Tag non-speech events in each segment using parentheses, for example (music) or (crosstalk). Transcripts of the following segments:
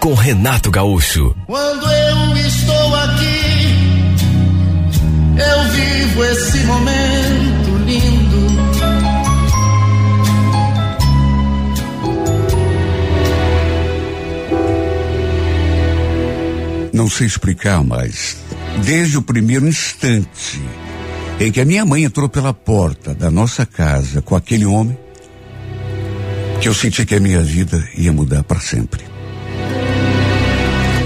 com Renato Gaúcho. Quando eu estou aqui, eu vivo esse momento lindo. Não sei explicar, mas desde o primeiro instante em que a minha mãe entrou pela porta da nossa casa com aquele homem, que eu senti que a minha vida ia mudar para sempre.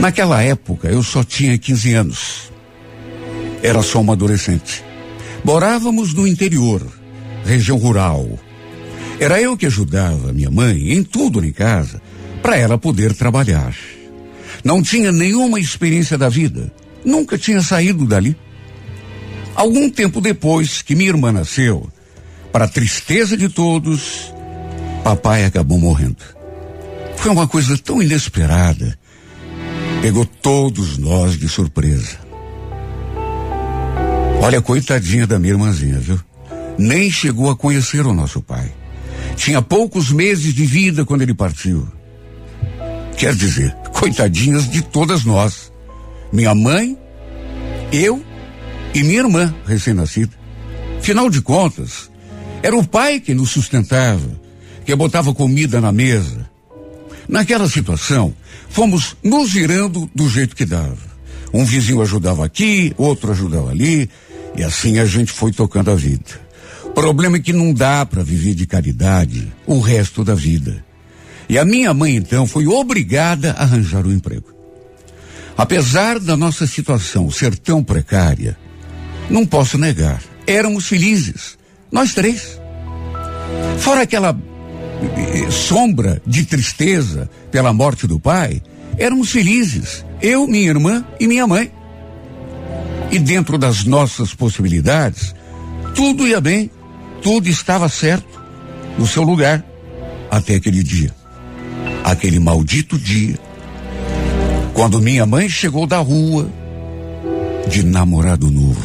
Naquela época eu só tinha 15 anos. Era só uma adolescente. Morávamos no interior, região rural. Era eu que ajudava minha mãe em tudo em casa, para ela poder trabalhar. Não tinha nenhuma experiência da vida, nunca tinha saído dali. Algum tempo depois que minha irmã nasceu, para tristeza de todos, papai acabou morrendo. Foi uma coisa tão inesperada. Pegou todos nós de surpresa. Olha, coitadinha da minha irmãzinha, viu? Nem chegou a conhecer o nosso pai. Tinha poucos meses de vida quando ele partiu. Quer dizer, coitadinhas de todas nós. Minha mãe, eu e minha irmã recém-nascida. Final de contas, era o pai que nos sustentava, que botava comida na mesa. Naquela situação, fomos nos virando do jeito que dava. Um vizinho ajudava aqui, outro ajudava ali, e assim a gente foi tocando a vida. Problema é que não dá para viver de caridade o resto da vida. E a minha mãe então foi obrigada a arranjar um emprego. Apesar da nossa situação ser tão precária, não posso negar, éramos felizes, nós três. Fora aquela sombra de tristeza pela morte do pai, éramos felizes, eu, minha irmã e minha mãe. E dentro das nossas possibilidades, tudo ia bem, tudo estava certo, no seu lugar, até aquele dia. Aquele maldito dia, quando minha mãe chegou da rua de namorado novo,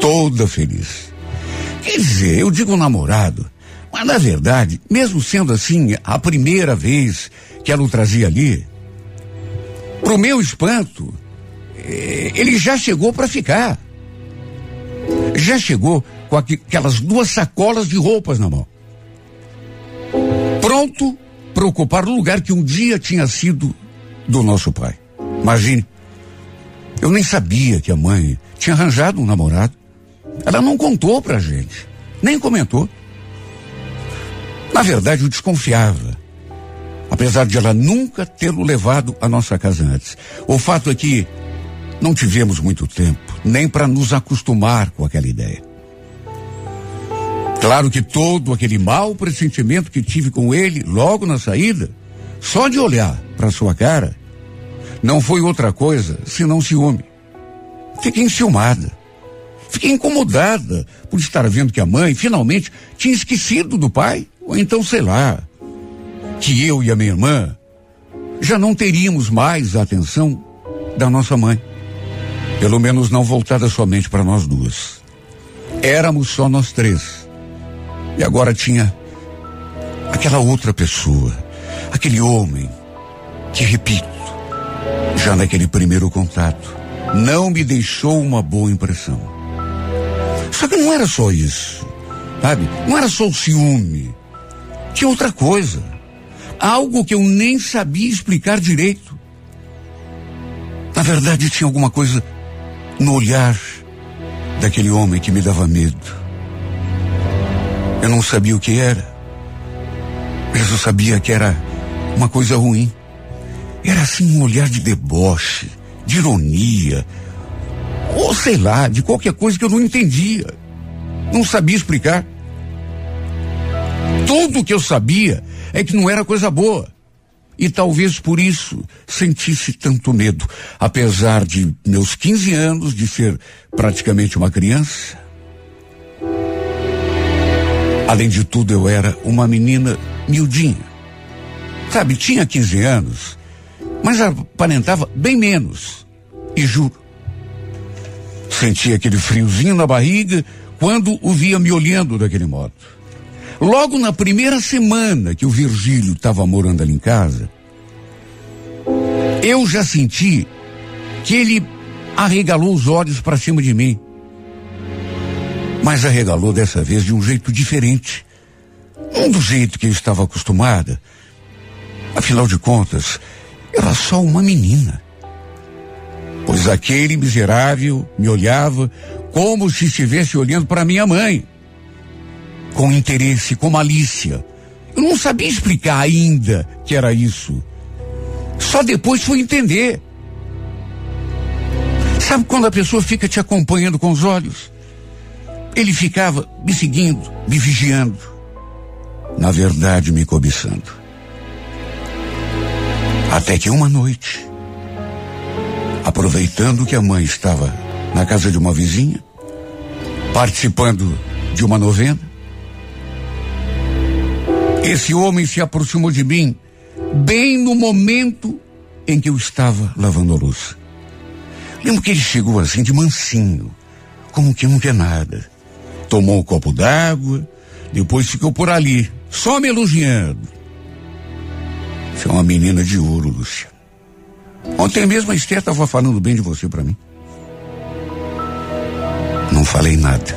toda feliz. Quer dizer, eu digo namorado, mas na verdade, mesmo sendo assim a primeira vez que ela o trazia ali, pro meu espanto, eh, ele já chegou para ficar. Já chegou com aquelas duas sacolas de roupas na mão. Pronto para ocupar o lugar que um dia tinha sido do nosso pai. Imagine. Eu nem sabia que a mãe tinha arranjado um namorado. Ela não contou pra gente, nem comentou. Na verdade, eu desconfiava. Apesar de ela nunca tê-lo levado à nossa casa antes. O fato é que não tivemos muito tempo, nem para nos acostumar com aquela ideia. Claro que todo aquele mau pressentimento que tive com ele logo na saída, só de olhar para sua cara, não foi outra coisa senão ciúme. Fiquei enciumada. Fiquei incomodada por estar vendo que a mãe finalmente tinha esquecido do pai, ou então sei lá, que eu e a minha irmã já não teríamos mais a atenção da nossa mãe. Pelo menos não voltada somente para nós duas. Éramos só nós três. E agora tinha aquela outra pessoa, aquele homem que, repito, já naquele primeiro contato, não me deixou uma boa impressão. Só que não era só isso, sabe? Não era só o ciúme. Tinha outra coisa. Algo que eu nem sabia explicar direito. Na verdade, tinha alguma coisa no olhar daquele homem que me dava medo. Eu não sabia o que era, mas eu sabia que era uma coisa ruim. Era assim um olhar de deboche, de ironia, ou sei lá, de qualquer coisa que eu não entendia. Não sabia explicar. Tudo que eu sabia é que não era coisa boa. e talvez por isso sentisse tanto medo, apesar de meus 15 anos, de ser praticamente uma criança. Além de tudo, eu era uma menina miudinha. Sabe, tinha 15 anos, mas aparentava bem menos. E juro, sentia aquele friozinho na barriga quando o via me olhando daquele modo. Logo na primeira semana que o Virgílio estava morando ali em casa, eu já senti que ele arregalou os olhos para cima de mim. Mas arregalou dessa vez de um jeito diferente. Não do jeito que eu estava acostumada. Afinal de contas, era só uma menina. Pois aquele miserável me olhava como se estivesse olhando para minha mãe com interesse, com malícia. Eu não sabia explicar ainda que era isso. Só depois fui entender. Sabe quando a pessoa fica te acompanhando com os olhos? Ele ficava me seguindo, me vigiando. Na verdade, me cobiçando. Até que uma noite, aproveitando que a mãe estava na casa de uma vizinha, participando de uma novena, esse homem se aproximou de mim bem no momento em que eu estava lavando a luz. Lembro que ele chegou assim de mansinho, como que não quer nada. Tomou um copo d'água, depois ficou por ali, só me elogiando. Você é uma menina de ouro, Lúcia. Ontem mesmo a Esther estava falando bem de você para mim. Não falei nada.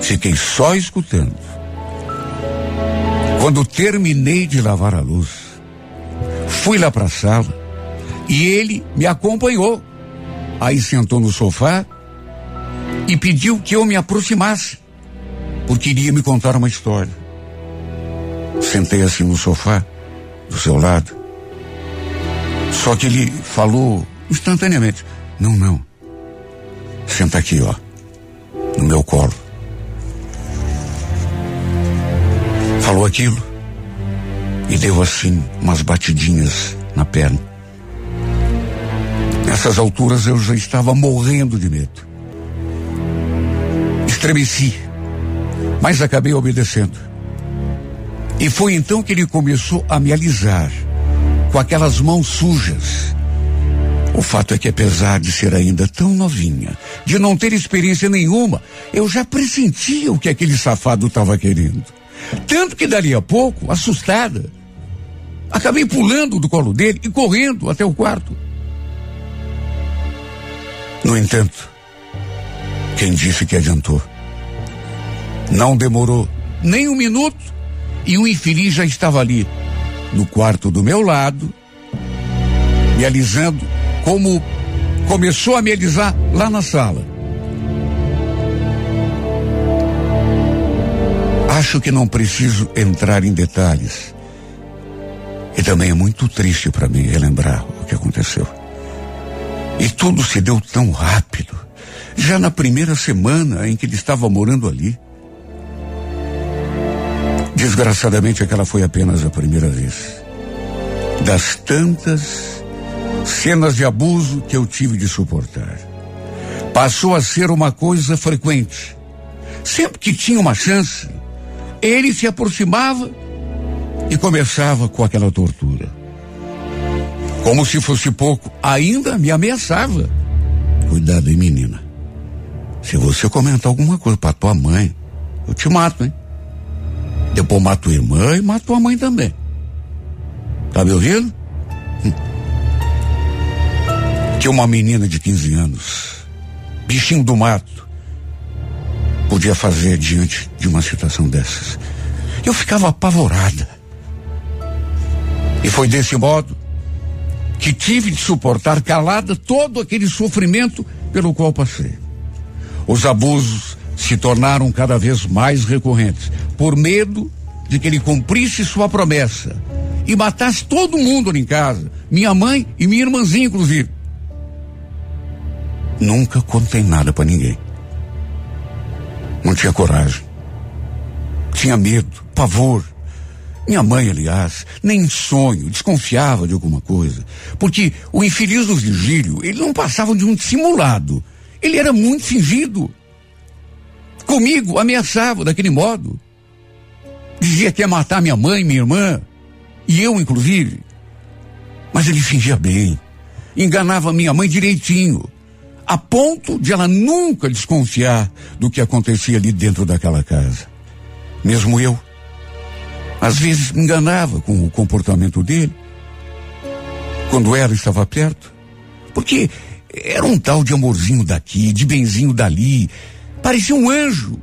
Fiquei só escutando. Quando terminei de lavar a luz, fui lá para a sala e ele me acompanhou. Aí sentou no sofá e pediu que eu me aproximasse, porque iria me contar uma história. Sentei assim no sofá, do seu lado. Só que ele falou instantaneamente: Não, não. Senta aqui, ó, no meu colo. Falou aquilo e deu assim umas batidinhas na perna. Nessas alturas eu já estava morrendo de medo. Estremeci, mas acabei obedecendo. E foi então que ele começou a me alisar com aquelas mãos sujas. O fato é que apesar de ser ainda tão novinha, de não ter experiência nenhuma, eu já pressentia o que aquele safado estava querendo. Tanto que dali a pouco, assustada, acabei pulando do colo dele e correndo até o quarto. No entanto, quem disse que adiantou? Não demorou nem um minuto e o infeliz já estava ali, no quarto do meu lado, me alisando como começou a me alisar lá na sala. Acho que não preciso entrar em detalhes. E também é muito triste para mim relembrar o que aconteceu. E tudo se deu tão rápido. Já na primeira semana em que ele estava morando ali. Desgraçadamente, aquela foi apenas a primeira vez. Das tantas cenas de abuso que eu tive de suportar. Passou a ser uma coisa frequente. Sempre que tinha uma chance, ele se aproximava e começava com aquela tortura. Como se fosse pouco, ainda me ameaçava. Cuidado, hein, menina. Se você comentar alguma coisa para tua mãe, eu te mato, hein? Depois mato tua irmã e mato tua mãe também. Tá me ouvindo? Hum. Que uma menina de 15 anos, bichinho do mato, podia fazer diante de uma situação dessas. Eu ficava apavorada. E foi desse modo que tive de suportar calada todo aquele sofrimento pelo qual passei. Os abusos se tornaram cada vez mais recorrentes, por medo de que ele cumprisse sua promessa e matasse todo mundo ali em casa, minha mãe e minha irmãzinha, inclusive. Nunca contei nada para ninguém. Não tinha coragem. Tinha medo, pavor. Minha mãe, aliás, nem sonho, desconfiava de alguma coisa. Porque o infeliz do Virgílio, ele não passava de um dissimulado. Ele era muito fingido. Comigo, ameaçava daquele modo. Dizia que ia matar minha mãe, minha irmã. E eu, inclusive. Mas ele fingia bem. Enganava minha mãe direitinho. A ponto de ela nunca desconfiar do que acontecia ali dentro daquela casa. Mesmo eu às vezes me enganava com o comportamento dele, quando ela estava perto, porque era um tal de amorzinho daqui, de benzinho dali, parecia um anjo.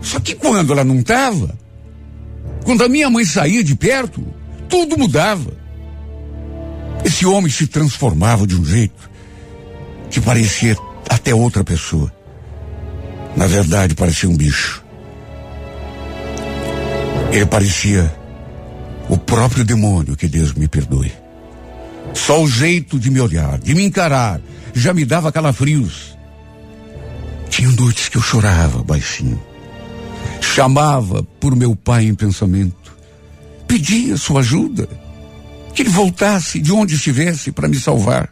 Só que quando ela não estava, quando a minha mãe saía de perto, tudo mudava. Esse homem se transformava de um jeito que parecia até outra pessoa. Na verdade, parecia um bicho. Ele parecia o próprio demônio, que Deus me perdoe. Só o jeito de me olhar, de me encarar, já me dava calafrios. Tinha noites que eu chorava baixinho. Chamava por meu pai em pensamento. Pedia sua ajuda. Que ele voltasse de onde estivesse para me salvar.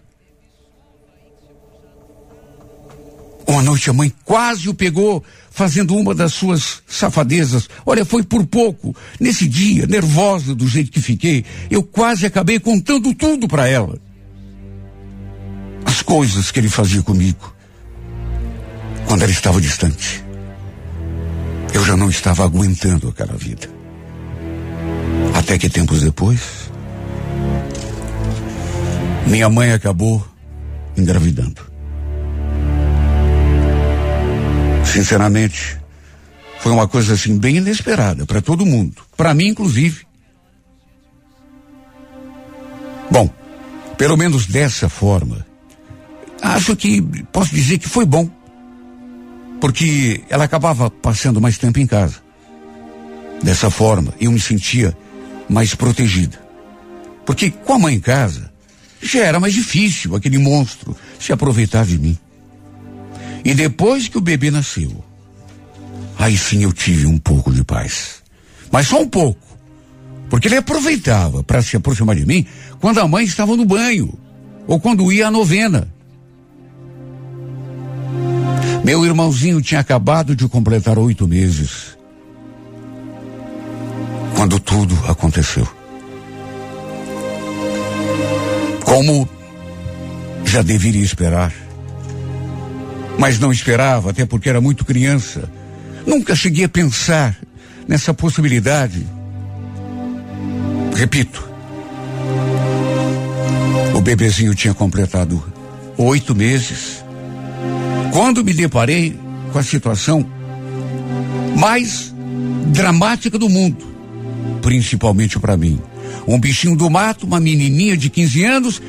Uma noite a mãe quase o pegou fazendo uma das suas safadezas. Olha, foi por pouco. Nesse dia, nervosa do jeito que fiquei, eu quase acabei contando tudo para ela. As coisas que ele fazia comigo. Quando ela estava distante. Eu já não estava aguentando aquela vida. Até que tempos depois, minha mãe acabou engravidando. Sinceramente, foi uma coisa assim bem inesperada para todo mundo, para mim inclusive. Bom, pelo menos dessa forma, acho que posso dizer que foi bom, porque ela acabava passando mais tempo em casa. Dessa forma, eu me sentia mais protegida. Porque com a mãe em casa, já era mais difícil aquele monstro se aproveitar de mim. E depois que o bebê nasceu, aí sim eu tive um pouco de paz. Mas só um pouco. Porque ele aproveitava para se aproximar de mim quando a mãe estava no banho ou quando ia à novena. Meu irmãozinho tinha acabado de completar oito meses quando tudo aconteceu. Como já deveria esperar mas não esperava, até porque era muito criança. Nunca cheguei a pensar nessa possibilidade. Repito, o bebezinho tinha completado oito meses. Quando me deparei com a situação mais dramática do mundo, principalmente para mim. Um bichinho do mato, uma menininha de 15 anos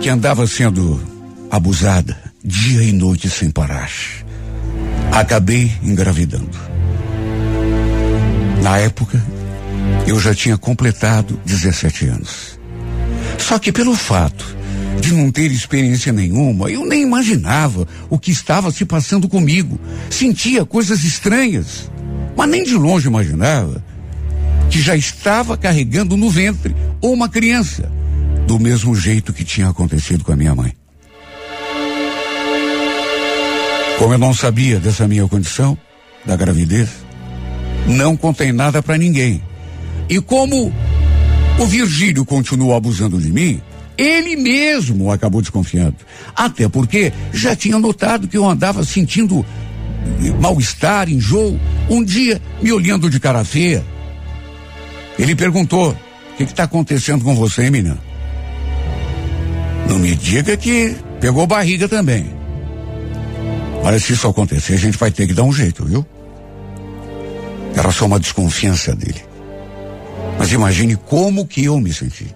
que andava sendo abusada dia e noite sem parar. Acabei engravidando. Na época, eu já tinha completado 17 anos. Só que pelo fato de não ter experiência nenhuma, eu nem imaginava o que estava se passando comigo. Sentia coisas estranhas, mas nem de longe imaginava que já estava carregando no ventre uma criança, do mesmo jeito que tinha acontecido com a minha mãe. Como eu não sabia dessa minha condição, da gravidez, não contei nada para ninguém. E como o Virgílio continuou abusando de mim, ele mesmo acabou desconfiando. Até porque já tinha notado que eu andava sentindo mal-estar, enjoo. Um dia, me olhando de cara feia, ele perguntou: O que está acontecendo com você, menina? Não me diga que pegou barriga também. Olha, se isso acontecer, a gente vai ter que dar um jeito, viu? Era só uma desconfiança dele. Mas imagine como que eu me senti.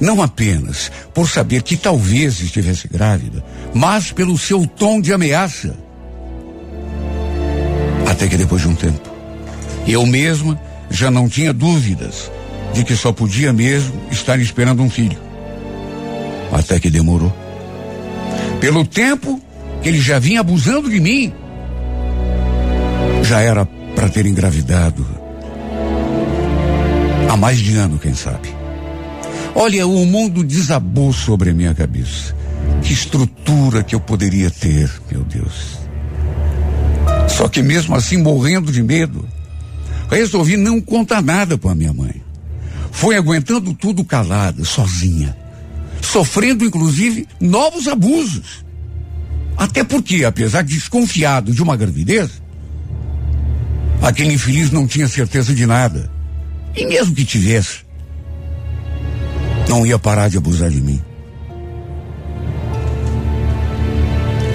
Não apenas por saber que talvez estivesse grávida, mas pelo seu tom de ameaça. Até que depois de um tempo, eu mesma já não tinha dúvidas de que só podia mesmo estar esperando um filho. Até que demorou. Pelo tempo que ele já vinha abusando de mim. Já era para ter engravidado. Há mais de ano, quem sabe. Olha, o mundo desabou sobre a minha cabeça. Que estrutura que eu poderia ter, meu Deus. Só que mesmo assim, morrendo de medo, resolvi não contar nada para minha mãe. Foi aguentando tudo calada, sozinha. Sofrendo, inclusive, novos abusos. Até porque, apesar de desconfiado de uma gravidez, aquele infeliz não tinha certeza de nada. E mesmo que tivesse, não ia parar de abusar de mim.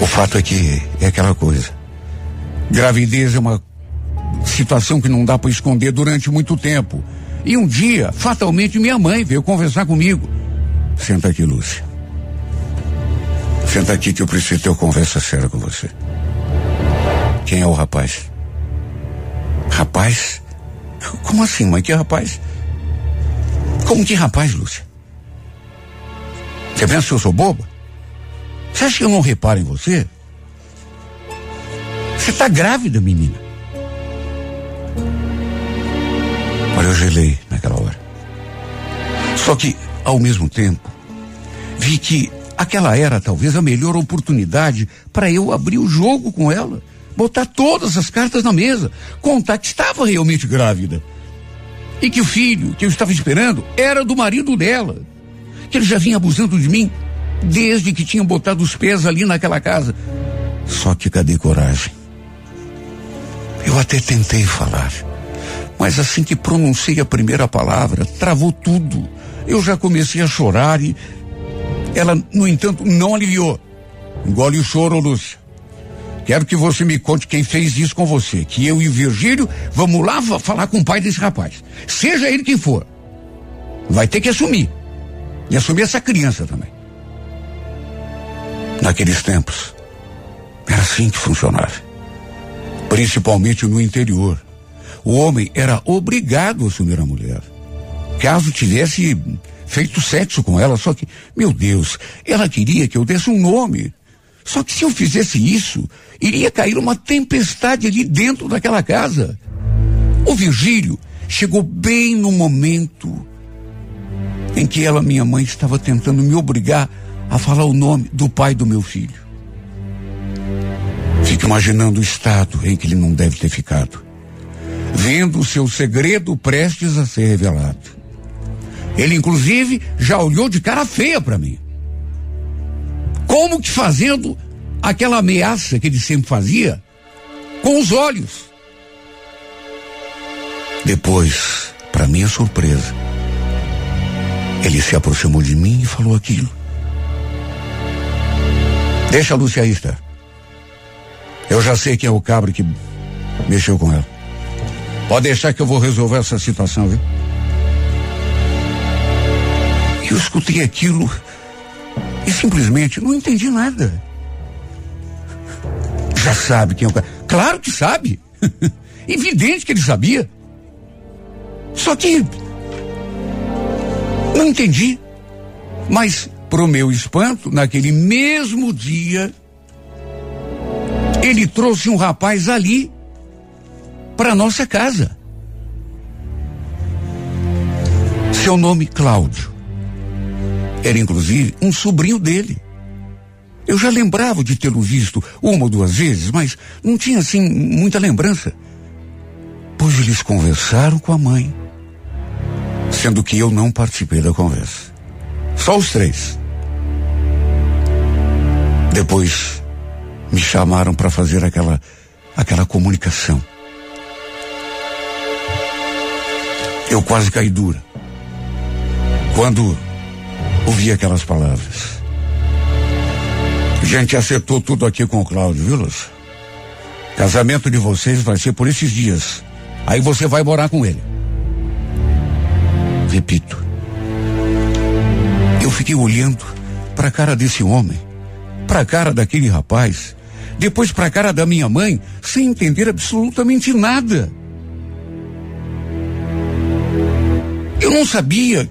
O fato é que é aquela coisa. Gravidez é uma situação que não dá para esconder durante muito tempo. E um dia, fatalmente, minha mãe veio conversar comigo. Senta aqui, Lúcia. Senta aqui que eu preciso ter uma conversa séria com você. Quem é o rapaz? Rapaz? Como assim, mãe? Que rapaz? Como que rapaz, Lúcia? Você pensa que eu sou boba? Você acha que eu não reparo em você? Você está grávida, menina. Olha, eu gelei naquela hora. Só que, ao mesmo tempo, vi que aquela era talvez a melhor oportunidade para eu abrir o jogo com ela, botar todas as cartas na mesa, contar que estava realmente grávida. E que o filho que eu estava esperando era do marido dela. Que ele já vinha abusando de mim desde que tinha botado os pés ali naquela casa. Só que cadê coragem? Eu até tentei falar. Mas assim que pronunciei a primeira palavra, travou tudo. Eu já comecei a chorar e ela, no entanto, não aliviou. Engole o choro, Lúcia. Quero que você me conte quem fez isso com você. Que eu e Virgílio vamos lá falar com o pai desse rapaz. Seja ele quem for. Vai ter que assumir. E assumir essa criança também. Naqueles tempos, era assim que funcionava. Principalmente no interior. O homem era obrigado a assumir a mulher. Caso tivesse feito sexo com ela, só que, meu Deus, ela queria que eu desse um nome. Só que se eu fizesse isso, iria cair uma tempestade ali dentro daquela casa. O Virgílio chegou bem no momento em que ela, minha mãe, estava tentando me obrigar a falar o nome do pai do meu filho. Fico imaginando o estado em que ele não deve ter ficado, vendo o seu segredo prestes a ser revelado. Ele, inclusive, já olhou de cara feia para mim. Como que fazendo aquela ameaça que ele sempre fazia com os olhos. Depois, para minha surpresa, ele se aproximou de mim e falou aquilo. Deixa a Lúcia aí, Esther. Eu já sei quem é o cabra que mexeu com ela. Pode deixar que eu vou resolver essa situação, viu? Eu escutei aquilo e simplesmente não entendi nada. Já sabe quem é o cara. Claro que sabe. (laughs) Evidente que ele sabia. Só que não entendi. Mas, pro meu espanto, naquele mesmo dia, ele trouxe um rapaz ali para nossa casa. Seu nome Cláudio. Era inclusive um sobrinho dele. Eu já lembrava de tê-lo visto uma ou duas vezes, mas não tinha assim muita lembrança. Pois eles conversaram com a mãe, sendo que eu não participei da conversa. Só os três. Depois me chamaram para fazer aquela aquela comunicação. Eu quase caí dura. Quando ouvi aquelas palavras. A gente acertou tudo aqui com o Cláudio, viu, Lúcio? Casamento de vocês vai ser por esses dias. Aí você vai morar com ele. Repito. Eu fiquei olhando para a cara desse homem, para a cara daquele rapaz, depois para a cara da minha mãe, sem entender absolutamente nada. Eu não sabia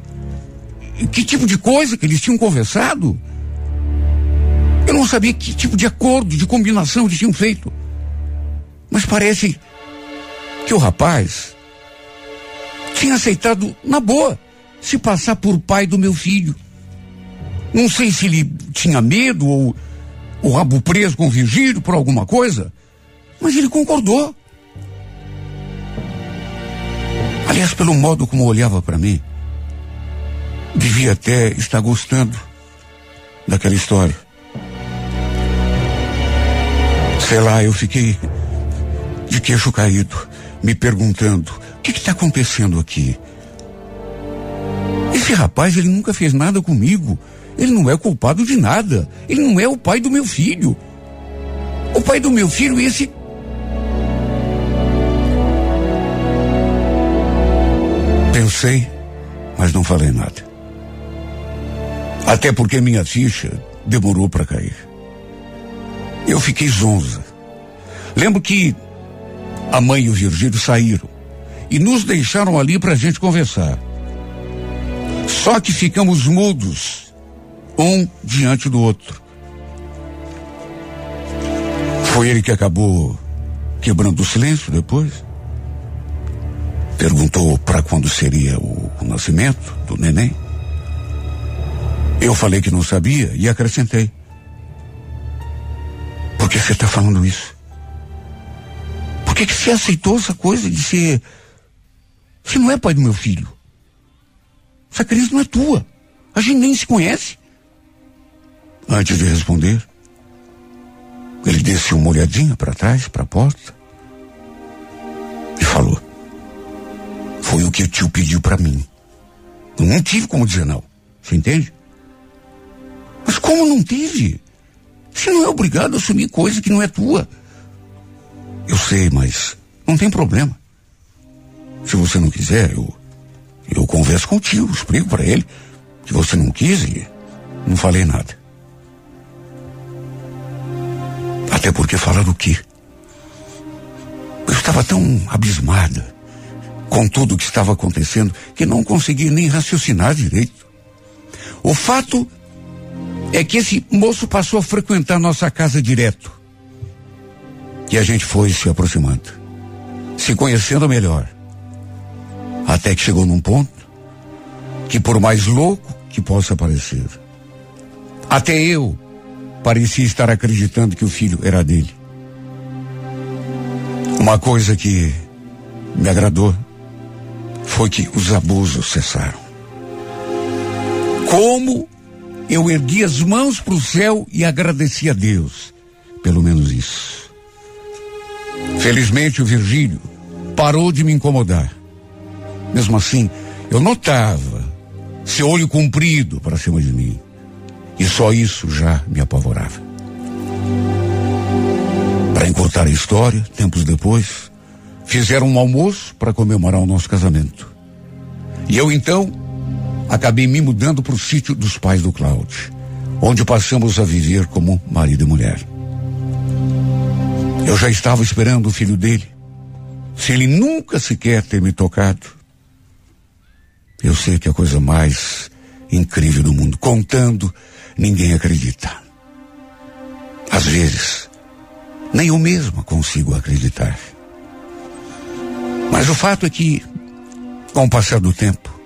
que tipo de coisa que eles tinham conversado. Eu não sabia que tipo de acordo, de combinação eles tinham feito. Mas parece que o rapaz tinha aceitado na boa se passar por pai do meu filho. Não sei se ele tinha medo ou o rabo preso com Virgílio por alguma coisa, mas ele concordou. Aliás, pelo modo como olhava para mim, devia até estar gostando daquela história. Sei lá, eu fiquei de queixo caído, me perguntando: o que está acontecendo aqui? Esse rapaz, ele nunca fez nada comigo. Ele não é culpado de nada. Ele não é o pai do meu filho. O pai do meu filho, esse. Pensei, mas não falei nada. Até porque minha ficha demorou para cair. Eu fiquei zonza. Lembro que a mãe e o Virgílio saíram e nos deixaram ali para a gente conversar. Só que ficamos mudos, um diante do outro. Foi ele que acabou quebrando o silêncio depois. Perguntou para quando seria o, o nascimento do neném. Eu falei que não sabia e acrescentei. Por que você está falando isso? Por que, que você aceitou essa coisa de ser. Você não é pai do meu filho. Essa crise não é tua. A gente nem se conhece. Antes de responder, ele desceu uma olhadinha para trás, para a porta, e falou: Foi o que o tio pediu para mim. Eu não tive como dizer não. Você entende? Mas como não teve? Você não é obrigado a assumir coisa que não é tua. Eu sei, mas não tem problema. Se você não quiser, eu eu converso contigo, explico para ele que você não quis e não falei nada. Até porque falar do quê? Eu estava tão abismada com tudo o que estava acontecendo que não consegui nem raciocinar direito. O fato é que esse moço passou a frequentar nossa casa direto. E a gente foi se aproximando, se conhecendo melhor. Até que chegou num ponto que, por mais louco que possa parecer, até eu parecia estar acreditando que o filho era dele. Uma coisa que me agradou foi que os abusos cessaram. Como eu ergui as mãos para o céu e agradeci a Deus, pelo menos isso. Felizmente o Virgílio parou de me incomodar. Mesmo assim, eu notava seu olho comprido para cima de mim. E só isso já me apavorava. Para encurtar a história, tempos depois, fizeram um almoço para comemorar o nosso casamento. E eu então acabei me mudando para o sítio dos pais do Cláudio, onde passamos a viver como marido e mulher. Eu já estava esperando o filho dele, se ele nunca sequer ter me tocado eu sei que é a coisa mais incrível do mundo. Contando, ninguém acredita. Às vezes, nem eu mesma consigo acreditar. Mas o fato é que, com o passar do tempo,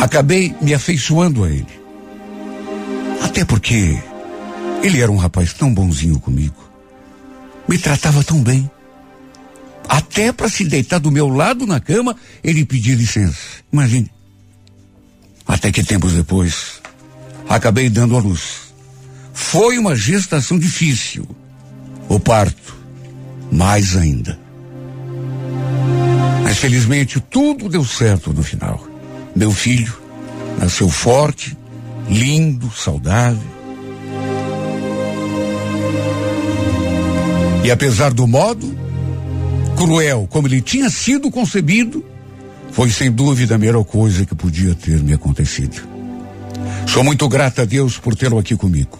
acabei me afeiçoando a ele. Até porque ele era um rapaz tão bonzinho comigo. Me tratava tão bem. Até para se deitar do meu lado na cama, ele pedia licença. Imagine. Até que tempos depois, acabei dando à luz. Foi uma gestação difícil. O parto, mais ainda. Mas felizmente tudo deu certo no final. Meu filho nasceu forte, lindo, saudável. E apesar do modo, cruel como ele tinha sido concebido, foi sem dúvida a melhor coisa que podia ter me acontecido. Sou muito grata a Deus por tê-lo aqui comigo.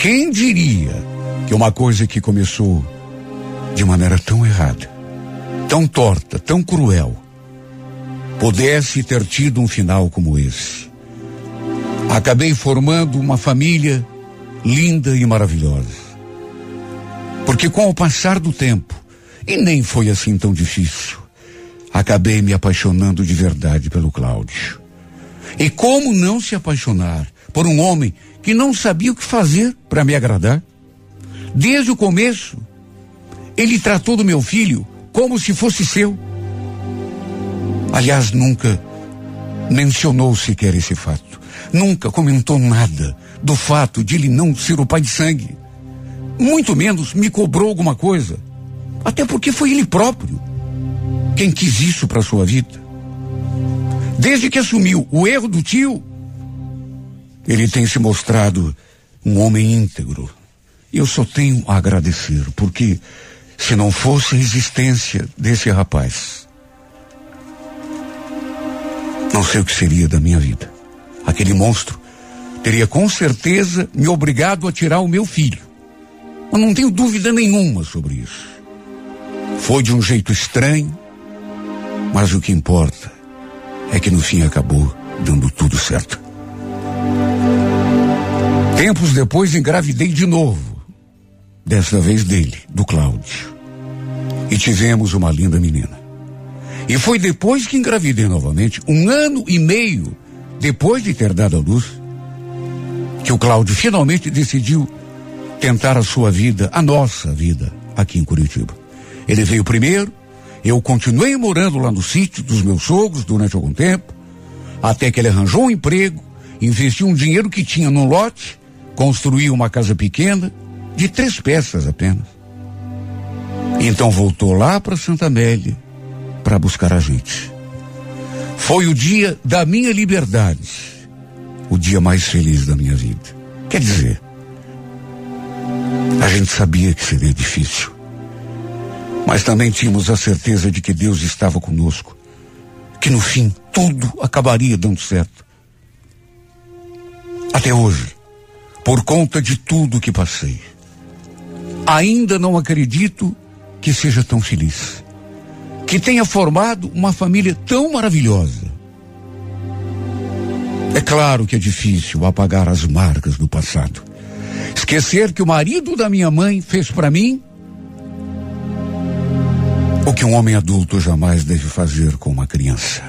Quem diria que uma coisa que começou de maneira tão errada, tão torta, tão cruel, pudesse ter tido um final como esse? Acabei formando uma família linda e maravilhosa. Porque com o passar do tempo, e nem foi assim tão difícil. acabei me apaixonando de verdade pelo Cláudio. E como não se apaixonar por um homem que não sabia o que fazer para me agradar? Desde o começo, ele tratou do meu filho como se fosse seu. Aliás, nunca mencionou sequer esse fato. Nunca comentou nada do fato de ele não ser o pai de sangue. Muito menos me cobrou alguma coisa. Até porque foi ele próprio quem quis isso para sua vida. Desde que assumiu o erro do tio, ele tem se mostrado um homem íntegro. Eu só tenho a agradecer, porque se não fosse a existência desse rapaz, não sei o que seria da minha vida. Aquele monstro teria com certeza me obrigado a tirar o meu filho. Eu não tenho dúvida nenhuma sobre isso. Foi de um jeito estranho, mas o que importa é que no fim acabou dando tudo certo. Tempos depois engravidei de novo. Desta vez dele, do Cláudio. E tivemos uma linda menina. E foi depois que engravidei novamente, um ano e meio depois de ter dado a luz, que o Cláudio finalmente decidiu tentar a sua vida, a nossa vida, aqui em Curitiba. Ele veio primeiro, eu continuei morando lá no sítio dos meus sogros durante algum tempo, até que ele arranjou um emprego, investiu um dinheiro que tinha no lote, construiu uma casa pequena, de três peças apenas. Então voltou lá para Santa Amélia para buscar a gente. Foi o dia da minha liberdade, o dia mais feliz da minha vida. Quer dizer, a gente sabia que seria difícil. Mas também tínhamos a certeza de que Deus estava conosco. Que no fim tudo acabaria dando certo. Até hoje, por conta de tudo que passei, ainda não acredito que seja tão feliz. Que tenha formado uma família tão maravilhosa. É claro que é difícil apagar as marcas do passado. Esquecer que o marido da minha mãe fez para mim o que um homem adulto jamais deve fazer com uma criança.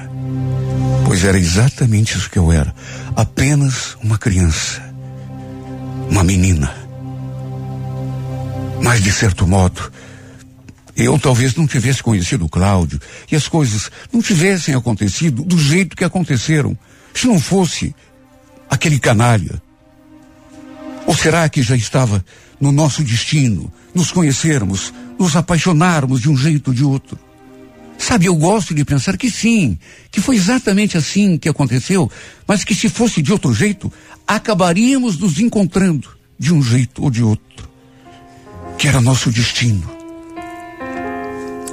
Pois era exatamente isso que eu era. Apenas uma criança. Uma menina. Mas, de certo modo, eu talvez não tivesse conhecido o Cláudio e as coisas não tivessem acontecido do jeito que aconteceram. Se não fosse aquele canalha. Ou será que já estava no nosso destino nos conhecermos, nos apaixonarmos de um jeito ou de outro. Sabe, eu gosto de pensar que sim, que foi exatamente assim que aconteceu, mas que se fosse de outro jeito, acabaríamos nos encontrando de um jeito ou de outro. Que era nosso destino.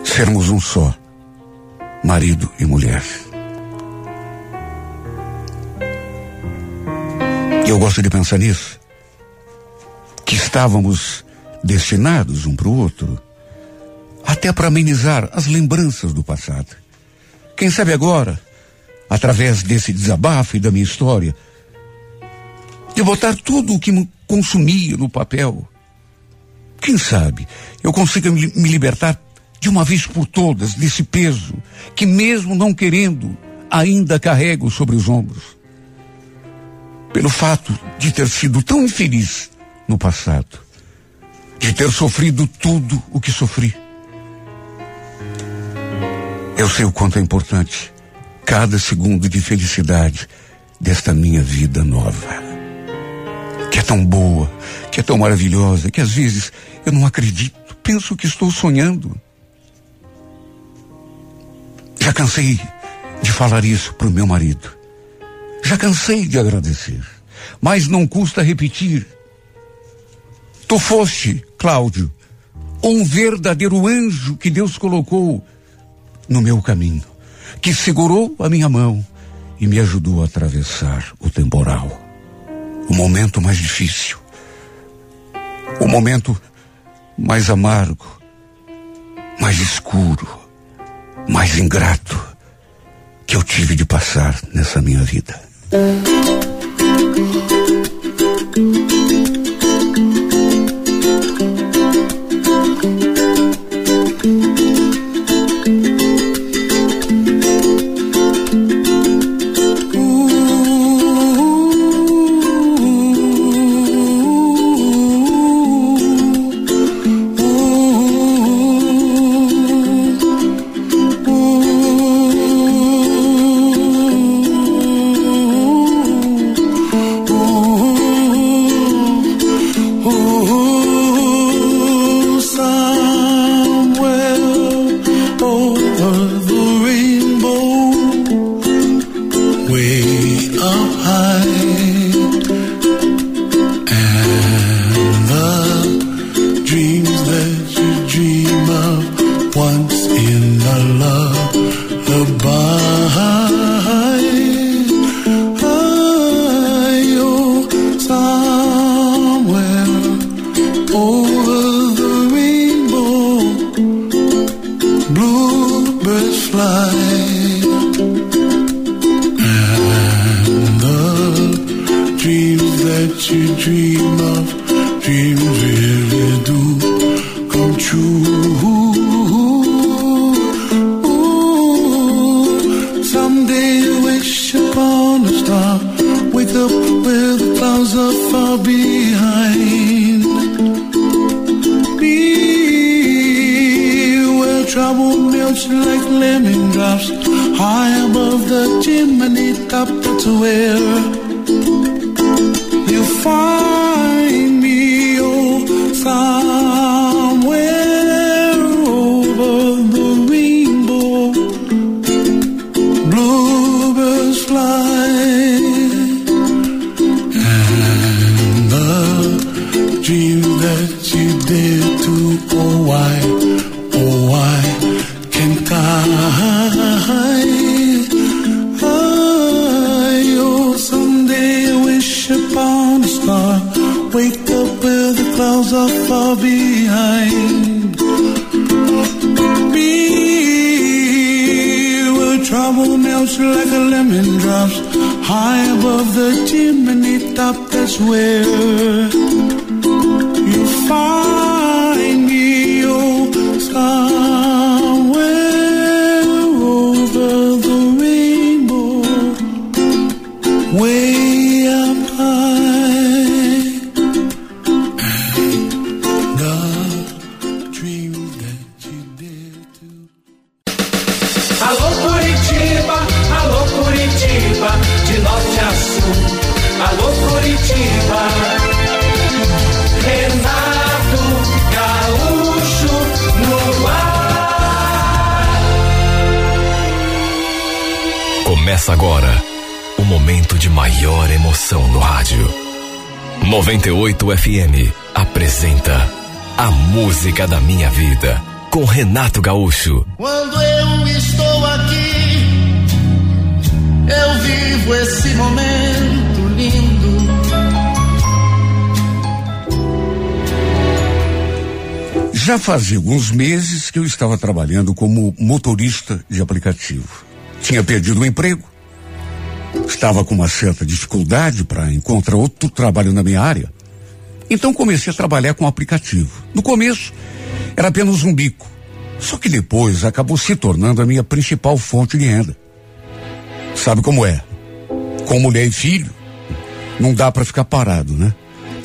Sermos um só, marido e mulher. E eu gosto de pensar nisso. Que estávamos destinados um para o outro, até para amenizar as lembranças do passado. Quem sabe agora, através desse desabafo e da minha história, de botar tudo o que me consumia no papel, quem sabe eu consiga me, me libertar de uma vez por todas desse peso que, mesmo não querendo, ainda carrego sobre os ombros. Pelo fato de ter sido tão infeliz no passado de ter sofrido tudo o que sofri. Eu sei o quanto é importante cada segundo de felicidade desta minha vida nova. Que é tão boa, que é tão maravilhosa, que às vezes eu não acredito, penso que estou sonhando. Já cansei de falar isso para o meu marido. Já cansei de agradecer. Mas não custa repetir Tu foste, Cláudio, um verdadeiro anjo que Deus colocou no meu caminho, que segurou a minha mão e me ajudou a atravessar o temporal, o momento mais difícil, o momento mais amargo, mais escuro, mais ingrato que eu tive de passar nessa minha vida. Bluebirds. And the dreams that you dream of, Começa agora o momento de maior emoção no rádio. 98 FM apresenta A Música da Minha Vida com Renato Gaúcho. Quando eu estou aqui, eu vivo esse momento lindo. Já fazia alguns meses que eu estava trabalhando como motorista de aplicativo. Tinha perdido o emprego. Estava com uma certa dificuldade para encontrar outro trabalho na minha área. Então comecei a trabalhar com aplicativo. No começo, era apenas um bico. Só que depois acabou se tornando a minha principal fonte de renda. Sabe como é? Com mulher e filho, não dá para ficar parado, né?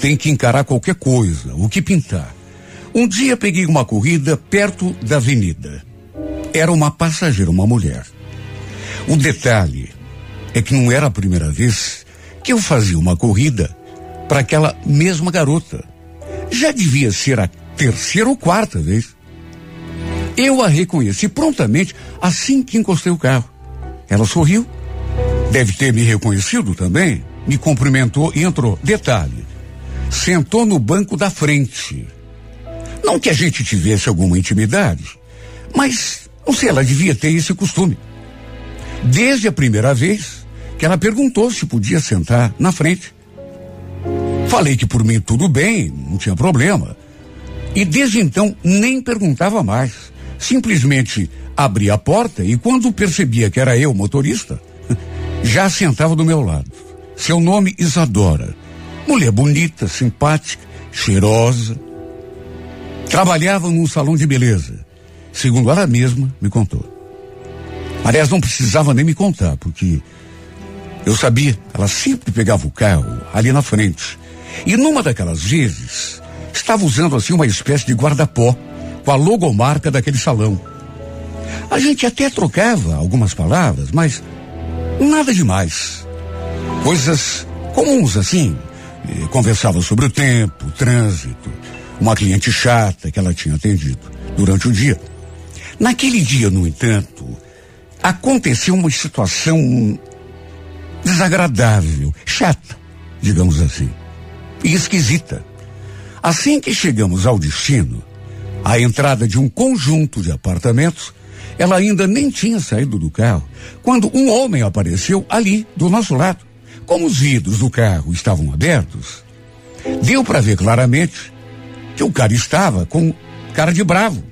Tem que encarar qualquer coisa, o que pintar. Um dia peguei uma corrida perto da avenida. Era uma passageira, uma mulher. O detalhe é que não era a primeira vez que eu fazia uma corrida para aquela mesma garota. Já devia ser a terceira ou quarta vez. Eu a reconheci prontamente assim que encostei o carro. Ela sorriu, deve ter me reconhecido também, me cumprimentou e entrou. Detalhe: sentou no banco da frente. Não que a gente tivesse alguma intimidade, mas não sei, ela devia ter esse costume. Desde a primeira vez que ela perguntou se podia sentar na frente. Falei que por mim tudo bem, não tinha problema. E desde então nem perguntava mais. Simplesmente abria a porta e quando percebia que era eu, motorista, (laughs) já sentava do meu lado. Seu nome Isadora. Mulher bonita, simpática, cheirosa. Trabalhava num salão de beleza. Segundo ela mesma me contou. Aliás, não precisava nem me contar, porque eu sabia, ela sempre pegava o carro ali na frente. E numa daquelas vezes, estava usando assim uma espécie de guarda-pó com a logomarca daquele salão. A gente até trocava algumas palavras, mas nada demais. Coisas comuns assim. Conversava sobre o tempo, o trânsito, uma cliente chata que ela tinha atendido durante o dia. Naquele dia, no entanto, aconteceu uma situação desagradável, chata, digamos assim, e esquisita. Assim que chegamos ao destino, a entrada de um conjunto de apartamentos, ela ainda nem tinha saído do carro, quando um homem apareceu ali, do nosso lado. Como os vidros do carro estavam abertos, deu para ver claramente que o cara estava com cara de bravo.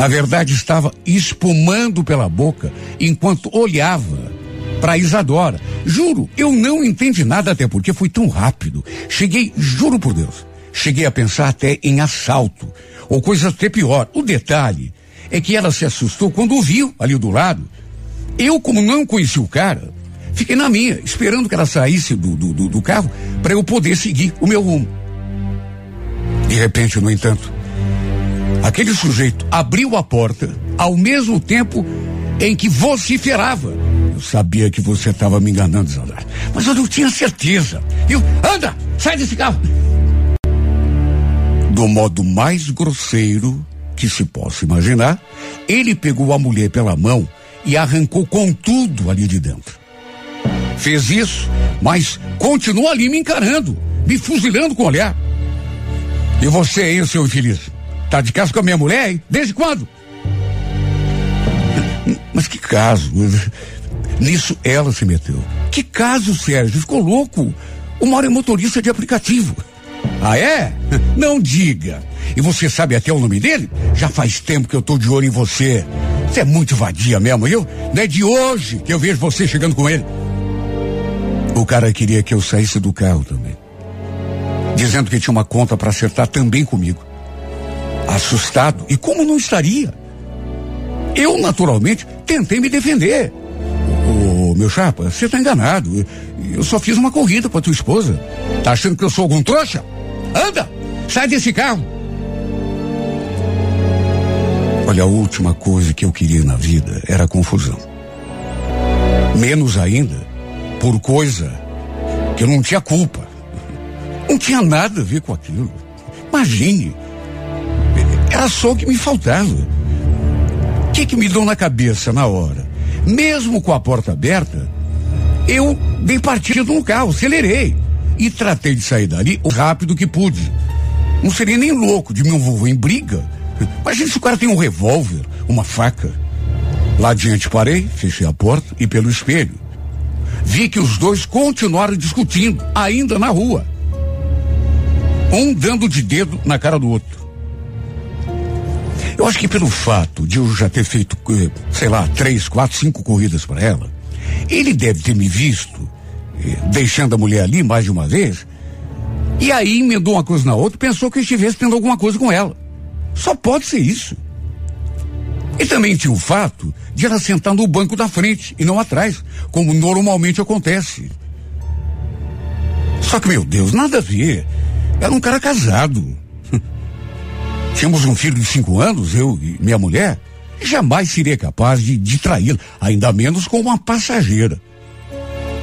Na verdade, estava espumando pela boca enquanto olhava para Isadora. Juro, eu não entendi nada até porque foi tão rápido. Cheguei, juro por Deus, cheguei a pensar até em assalto ou coisa até pior. O detalhe é que ela se assustou quando o viu ali do lado. Eu, como não conheci o cara, fiquei na minha, esperando que ela saísse do, do, do, do carro para eu poder seguir o meu rumo. De repente, no entanto, aquele sujeito abriu a porta ao mesmo tempo em que vociferava. Eu sabia que você estava me enganando, Zandar. Mas eu não tinha certeza. Eu, anda, sai desse carro. Do modo mais grosseiro que se possa imaginar, ele pegou a mulher pela mão e arrancou com tudo ali de dentro. Fez isso, mas continua ali me encarando, me fuzilando com o olhar. E você aí, seu infeliz? Tá de casa com a minha mulher, hein? Desde quando? Mas que caso? Nisso ela se meteu. Que caso, Sérgio? Ficou louco? O Mauro é motorista de aplicativo. Ah, é? (laughs) Não diga. E você sabe até o nome dele? Já faz tempo que eu tô de olho em você. Você é muito vadia mesmo, eu? Não é de hoje que eu vejo você chegando com ele. O cara queria que eu saísse do carro também. Dizendo que tinha uma conta para acertar também comigo. Assustado. E como não estaria? Eu, naturalmente, tentei me defender. Ô, meu chapa, você tá enganado. Eu só fiz uma corrida pra tua esposa. Tá achando que eu sou algum trouxa? Anda! Sai desse carro! Olha, a última coisa que eu queria na vida era confusão. Menos ainda por coisa que eu não tinha culpa. Não tinha nada a ver com aquilo. Imagine. Era só o que me faltava. O que, que me deu na cabeça na hora? Mesmo com a porta aberta, eu dei partida no carro, acelerei e tratei de sair dali o rápido que pude. Não seria nem louco de me envolver em briga. Imagina se o cara tem um revólver, uma faca. Lá adiante parei, fechei a porta e pelo espelho. Vi que os dois continuaram discutindo, ainda na rua. Um dando de dedo na cara do outro. Eu acho que pelo fato de eu já ter feito, eh, sei lá, três, quatro, cinco corridas para ela, ele deve ter me visto eh, deixando a mulher ali mais de uma vez. E aí emendou uma coisa na outra, pensou que eu estivesse tendo alguma coisa com ela. Só pode ser isso. E também tinha o fato de ela sentar no banco da frente e não atrás, como normalmente acontece. Só que, meu Deus, nada a ver. Era um cara casado. Tínhamos um filho de cinco anos, eu e minha mulher. Jamais seria capaz de, traí-la, ainda menos com uma passageira.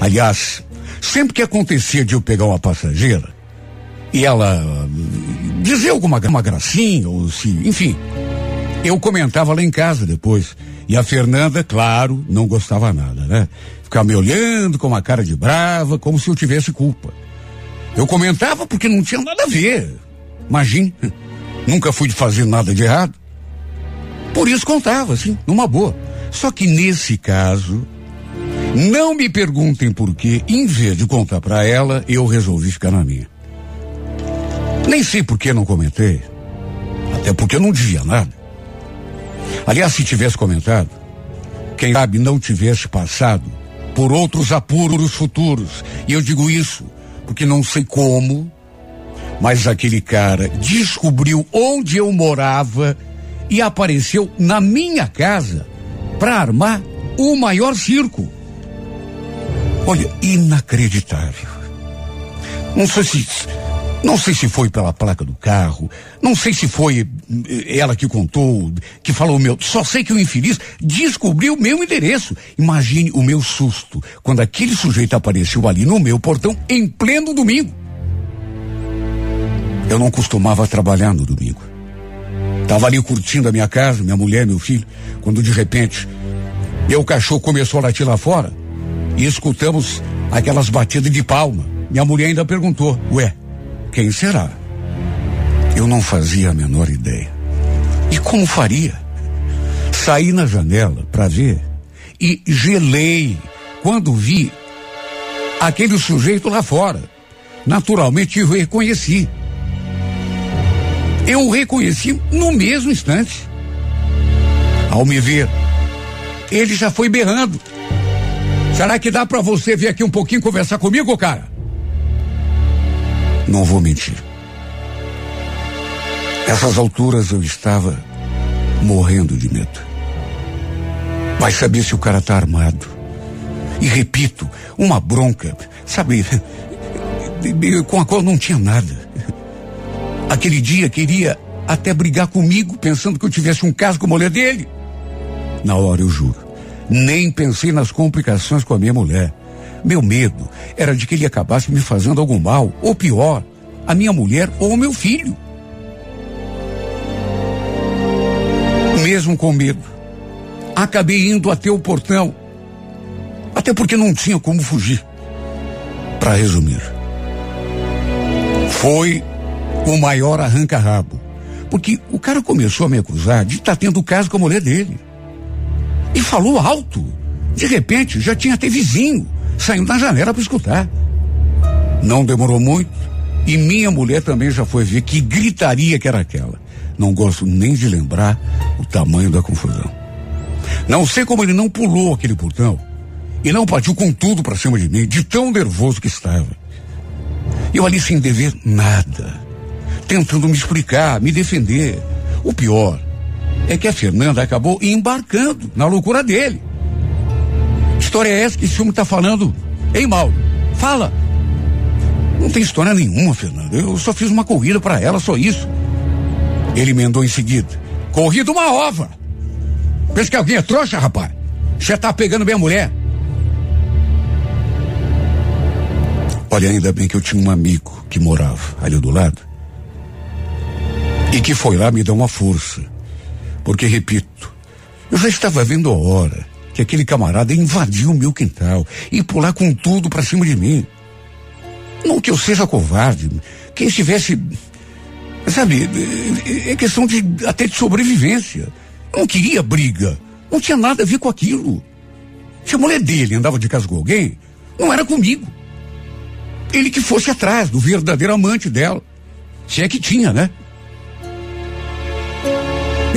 Aliás, sempre que acontecia de eu pegar uma passageira e ela dizer alguma uma gracinha, ou se, enfim, eu comentava lá em casa depois. E a Fernanda, claro, não gostava nada, né? Ficava me olhando com uma cara de brava, como se eu tivesse culpa. Eu comentava porque não tinha nada a ver. Imagine, nunca fui de fazer nada de errado. Por isso contava, assim, numa boa. Só que nesse caso, não me perguntem por que, em vez de contar para ela, eu resolvi ficar na minha. Nem sei por que não comentei. Até porque eu não dizia nada. Aliás, se tivesse comentado, quem sabe não tivesse passado por outros apuros futuros. E eu digo isso porque não sei como, mas aquele cara descobriu onde eu morava e apareceu na minha casa para armar o maior circo. Olha, inacreditável. Não sei se não sei se foi pela placa do carro, não sei se foi eh, ela que contou, que falou meu. Só sei que o infeliz descobriu o meu endereço. Imagine o meu susto quando aquele sujeito apareceu ali no meu portão em pleno domingo. Eu não costumava trabalhar no domingo. Tava ali curtindo a minha casa, minha mulher, meu filho, quando de repente meu cachorro começou a latir lá fora e escutamos aquelas batidas de palma. Minha mulher ainda perguntou: Ué, quem será? Eu não fazia a menor ideia. E como faria? Saí na janela para ver e gelei quando vi aquele sujeito lá fora. Naturalmente eu reconheci. Eu o reconheci no mesmo instante. Ao me ver, ele já foi berrando. Será que dá para você vir aqui um pouquinho conversar comigo, cara? Não vou mentir. Essas alturas eu estava morrendo de medo. Vai saber se o cara tá armado. E repito, uma bronca, sabe, (laughs) com a qual não tinha nada. Aquele dia queria até brigar comigo, pensando que eu tivesse um caso como a mulher dele. Na hora, eu juro. Nem pensei nas complicações com a minha mulher. Meu medo era de que ele acabasse me fazendo algum mal, ou pior, a minha mulher ou o meu filho. Mesmo com medo, acabei indo até o portão. Até porque não tinha como fugir. Para resumir, foi o maior arranca-rabo. Porque o cara começou a me acusar de estar tá tendo caso com a mulher dele. E falou alto. De repente, já tinha até vizinho saindo da janela para escutar. Não demorou muito e minha mulher também já foi ver que gritaria que era aquela. Não gosto nem de lembrar o tamanho da confusão. Não sei como ele não pulou aquele portão e não partiu com tudo para cima de mim, de tão nervoso que estava. Eu ali sem dever nada, tentando me explicar, me defender. O pior é que a Fernanda acabou embarcando na loucura dele. História é essa que esse homem está falando? Ei, Mauro, fala. Não tem história nenhuma, Fernanda. Eu só fiz uma corrida para ela, só isso. Ele emendou em seguida. Corrida uma ova. Pensa que alguém é trouxa, rapaz? Já tá pegando minha mulher. Olha, ainda bem que eu tinha um amigo que morava ali do lado. E que foi lá me dar uma força. Porque, repito, eu já estava vendo a hora que aquele camarada invadiu o meu quintal e pular com tudo para cima de mim. Não que eu seja covarde, que estivesse. Sabe, é questão de até de sobrevivência. Eu não queria briga. Não tinha nada a ver com aquilo. Se a mulher dele andava de casa com alguém, não era comigo. Ele que fosse atrás do verdadeiro amante dela. Se é que tinha, né?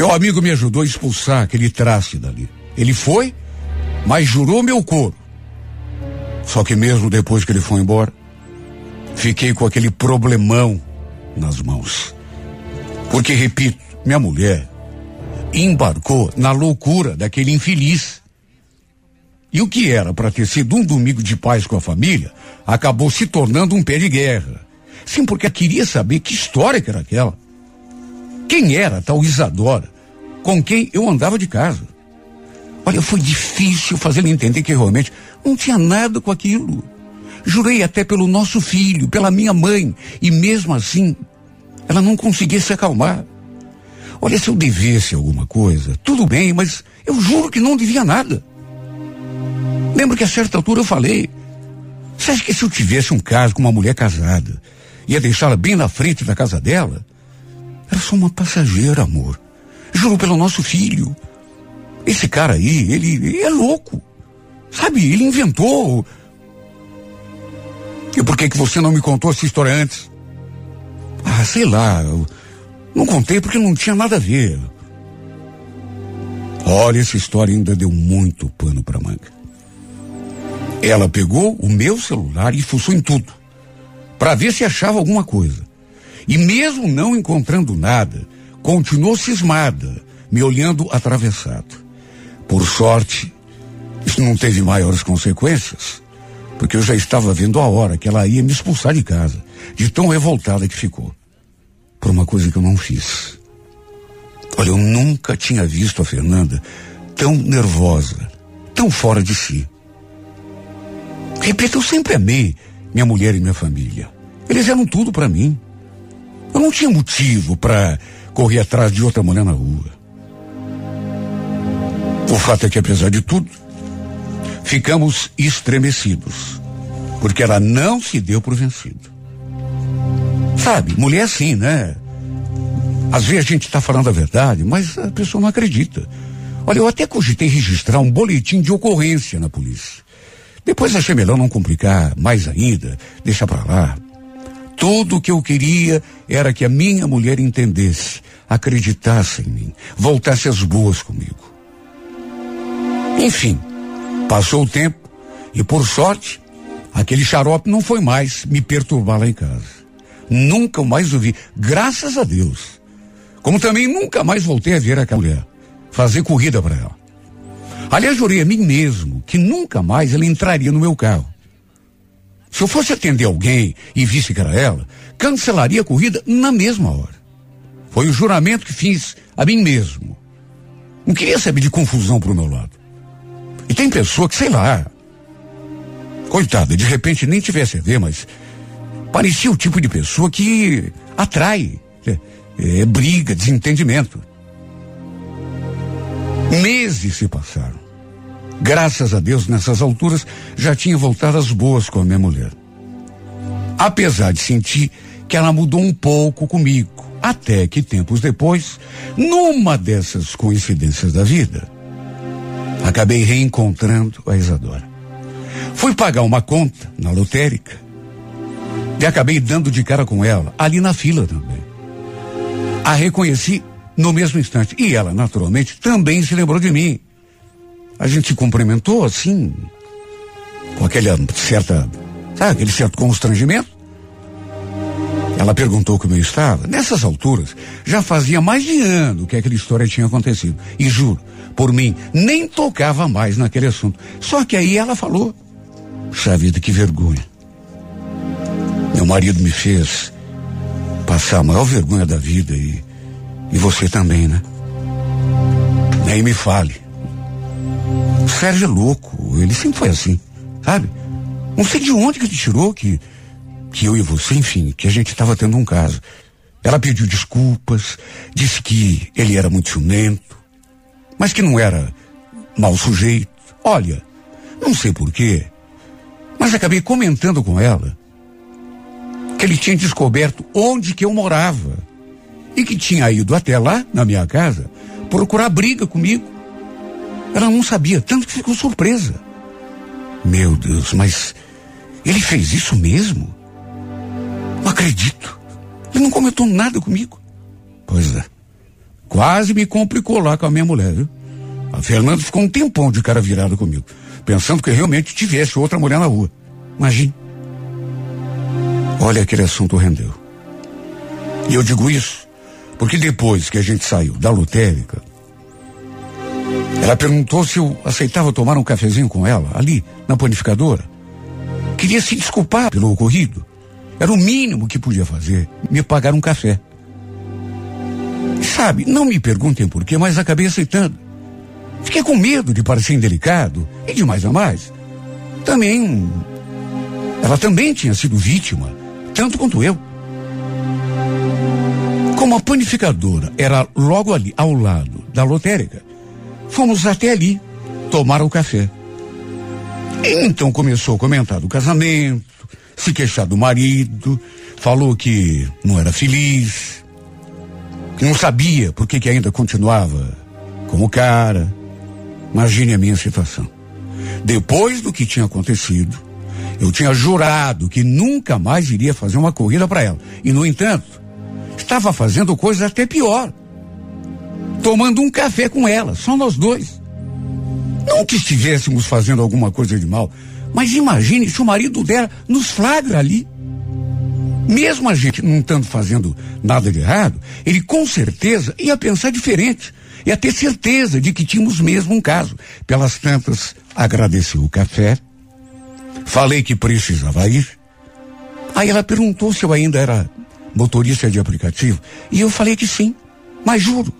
Meu amigo me ajudou a expulsar aquele traste dali. Ele foi, mas jurou meu couro. Só que mesmo depois que ele foi embora, fiquei com aquele problemão nas mãos. Porque, repito, minha mulher embarcou na loucura daquele infeliz. E o que era para ter sido um domingo de paz com a família, acabou se tornando um pé de guerra. Sim, porque queria saber que história que era aquela. Quem era tal Isadora com quem eu andava de casa? Olha, foi difícil fazer ele entender que realmente não tinha nada com aquilo. Jurei até pelo nosso filho, pela minha mãe, e mesmo assim, ela não conseguia se acalmar. Olha, se eu devesse alguma coisa, tudo bem, mas eu juro que não devia nada. Lembro que a certa altura eu falei: você acha que se eu tivesse um caso com uma mulher casada, ia deixá-la bem na frente da casa dela? Era só uma passageira, amor. Juro pelo nosso filho. Esse cara aí, ele, ele é louco. Sabe, ele inventou. E por que que você não me contou essa história antes? Ah, sei lá. não contei porque não tinha nada a ver. Olha, essa história ainda deu muito pano para manga. Ela pegou o meu celular e fuçou em tudo, para ver se achava alguma coisa. E mesmo não encontrando nada, continuou cismada, me olhando atravessado. Por sorte, isso não teve maiores consequências, porque eu já estava vendo a hora que ela ia me expulsar de casa, de tão revoltada que ficou, por uma coisa que eu não fiz. Olha, eu nunca tinha visto a Fernanda tão nervosa, tão fora de si. Repito, eu sempre amei minha mulher e minha família. Eles eram tudo para mim. Eu não tinha motivo para correr atrás de outra mulher na rua. O fato é que, apesar de tudo, ficamos estremecidos, porque ela não se deu por vencido. Sabe, mulher é assim, né? Às vezes a gente está falando a verdade, mas a pessoa não acredita. Olha, eu até cogitei registrar um boletim de ocorrência na polícia. Depois achei melhor não complicar mais ainda, deixar para lá. Tudo o que eu queria era que a minha mulher entendesse, acreditasse em mim, voltasse às boas comigo. Enfim, passou o tempo e por sorte, aquele xarope não foi mais me perturbar lá em casa. Nunca mais o vi, graças a Deus. Como também nunca mais voltei a ver aquela mulher, fazer corrida para ela. Aliás, jurei a mim mesmo que nunca mais ela entraria no meu carro. Se eu fosse atender alguém e visse que era ela, cancelaria a corrida na mesma hora. Foi o juramento que fiz a mim mesmo. Não queria saber de confusão pro meu lado. E tem pessoa que, sei lá, coitada, de repente nem tivesse a ver, mas parecia o tipo de pessoa que atrai é, é, briga, desentendimento. Meses se passaram. Graças a Deus, nessas alturas, já tinha voltado às boas com a minha mulher. Apesar de sentir que ela mudou um pouco comigo, até que tempos depois, numa dessas coincidências da vida, acabei reencontrando a Isadora. Fui pagar uma conta na lotérica e acabei dando de cara com ela, ali na fila também. A reconheci no mesmo instante e ela, naturalmente, também se lembrou de mim. A gente cumprimentou assim, com aquela certa, sabe, aquele certo constrangimento. Ela perguntou como eu estava. Nessas alturas, já fazia mais de ano que aquela história tinha acontecido. E juro, por mim, nem tocava mais naquele assunto. Só que aí ela falou. Puxa vida, que vergonha. Meu marido me fez passar a maior vergonha da vida e, e você também, né? Nem me fale. Sérgio é louco, ele sempre foi assim, sabe? Não sei de onde que ele tirou que, que eu e você, enfim, que a gente estava tendo um caso. Ela pediu desculpas, disse que ele era muito ciumento, mas que não era mau sujeito. Olha, não sei porquê, mas acabei comentando com ela que ele tinha descoberto onde que eu morava e que tinha ido até lá, na minha casa, procurar briga comigo ela não sabia, tanto que ficou surpresa. Meu Deus, mas ele fez isso mesmo? Não acredito. Ele não comentou nada comigo. Pois é. Quase me complicou lá com a minha mulher, viu? A Fernanda ficou um tempão de cara virada comigo, pensando que realmente tivesse outra mulher na rua. Imagine. Olha, aquele assunto rendeu. E eu digo isso porque depois que a gente saiu da lotérica, ela perguntou se eu aceitava tomar um cafezinho com ela, ali, na panificadora. Queria se desculpar pelo ocorrido. Era o mínimo que podia fazer, me pagar um café. Sabe, não me perguntem por quê, mas acabei aceitando. Fiquei com medo de parecer indelicado e de mais a mais. Também. Ela também tinha sido vítima, tanto quanto eu. Como a panificadora era logo ali, ao lado da lotérica, Fomos até ali tomar o café. Então começou a comentar do casamento, se queixar do marido, falou que não era feliz, que não sabia por que, que ainda continuava com o cara. Imagine a minha situação. Depois do que tinha acontecido, eu tinha jurado que nunca mais iria fazer uma corrida para ela. E, no entanto, estava fazendo coisa até pior tomando um café com ela, só nós dois. Não que estivéssemos fazendo alguma coisa de mal, mas imagine se o marido dela nos flagra ali. Mesmo a gente não estando fazendo nada de errado, ele com certeza ia pensar diferente. Ia ter certeza de que tínhamos mesmo um caso. Pelas tantas, agradeceu o café. Falei que precisava ir. Aí ela perguntou se eu ainda era motorista de aplicativo. E eu falei que sim. Mas juro,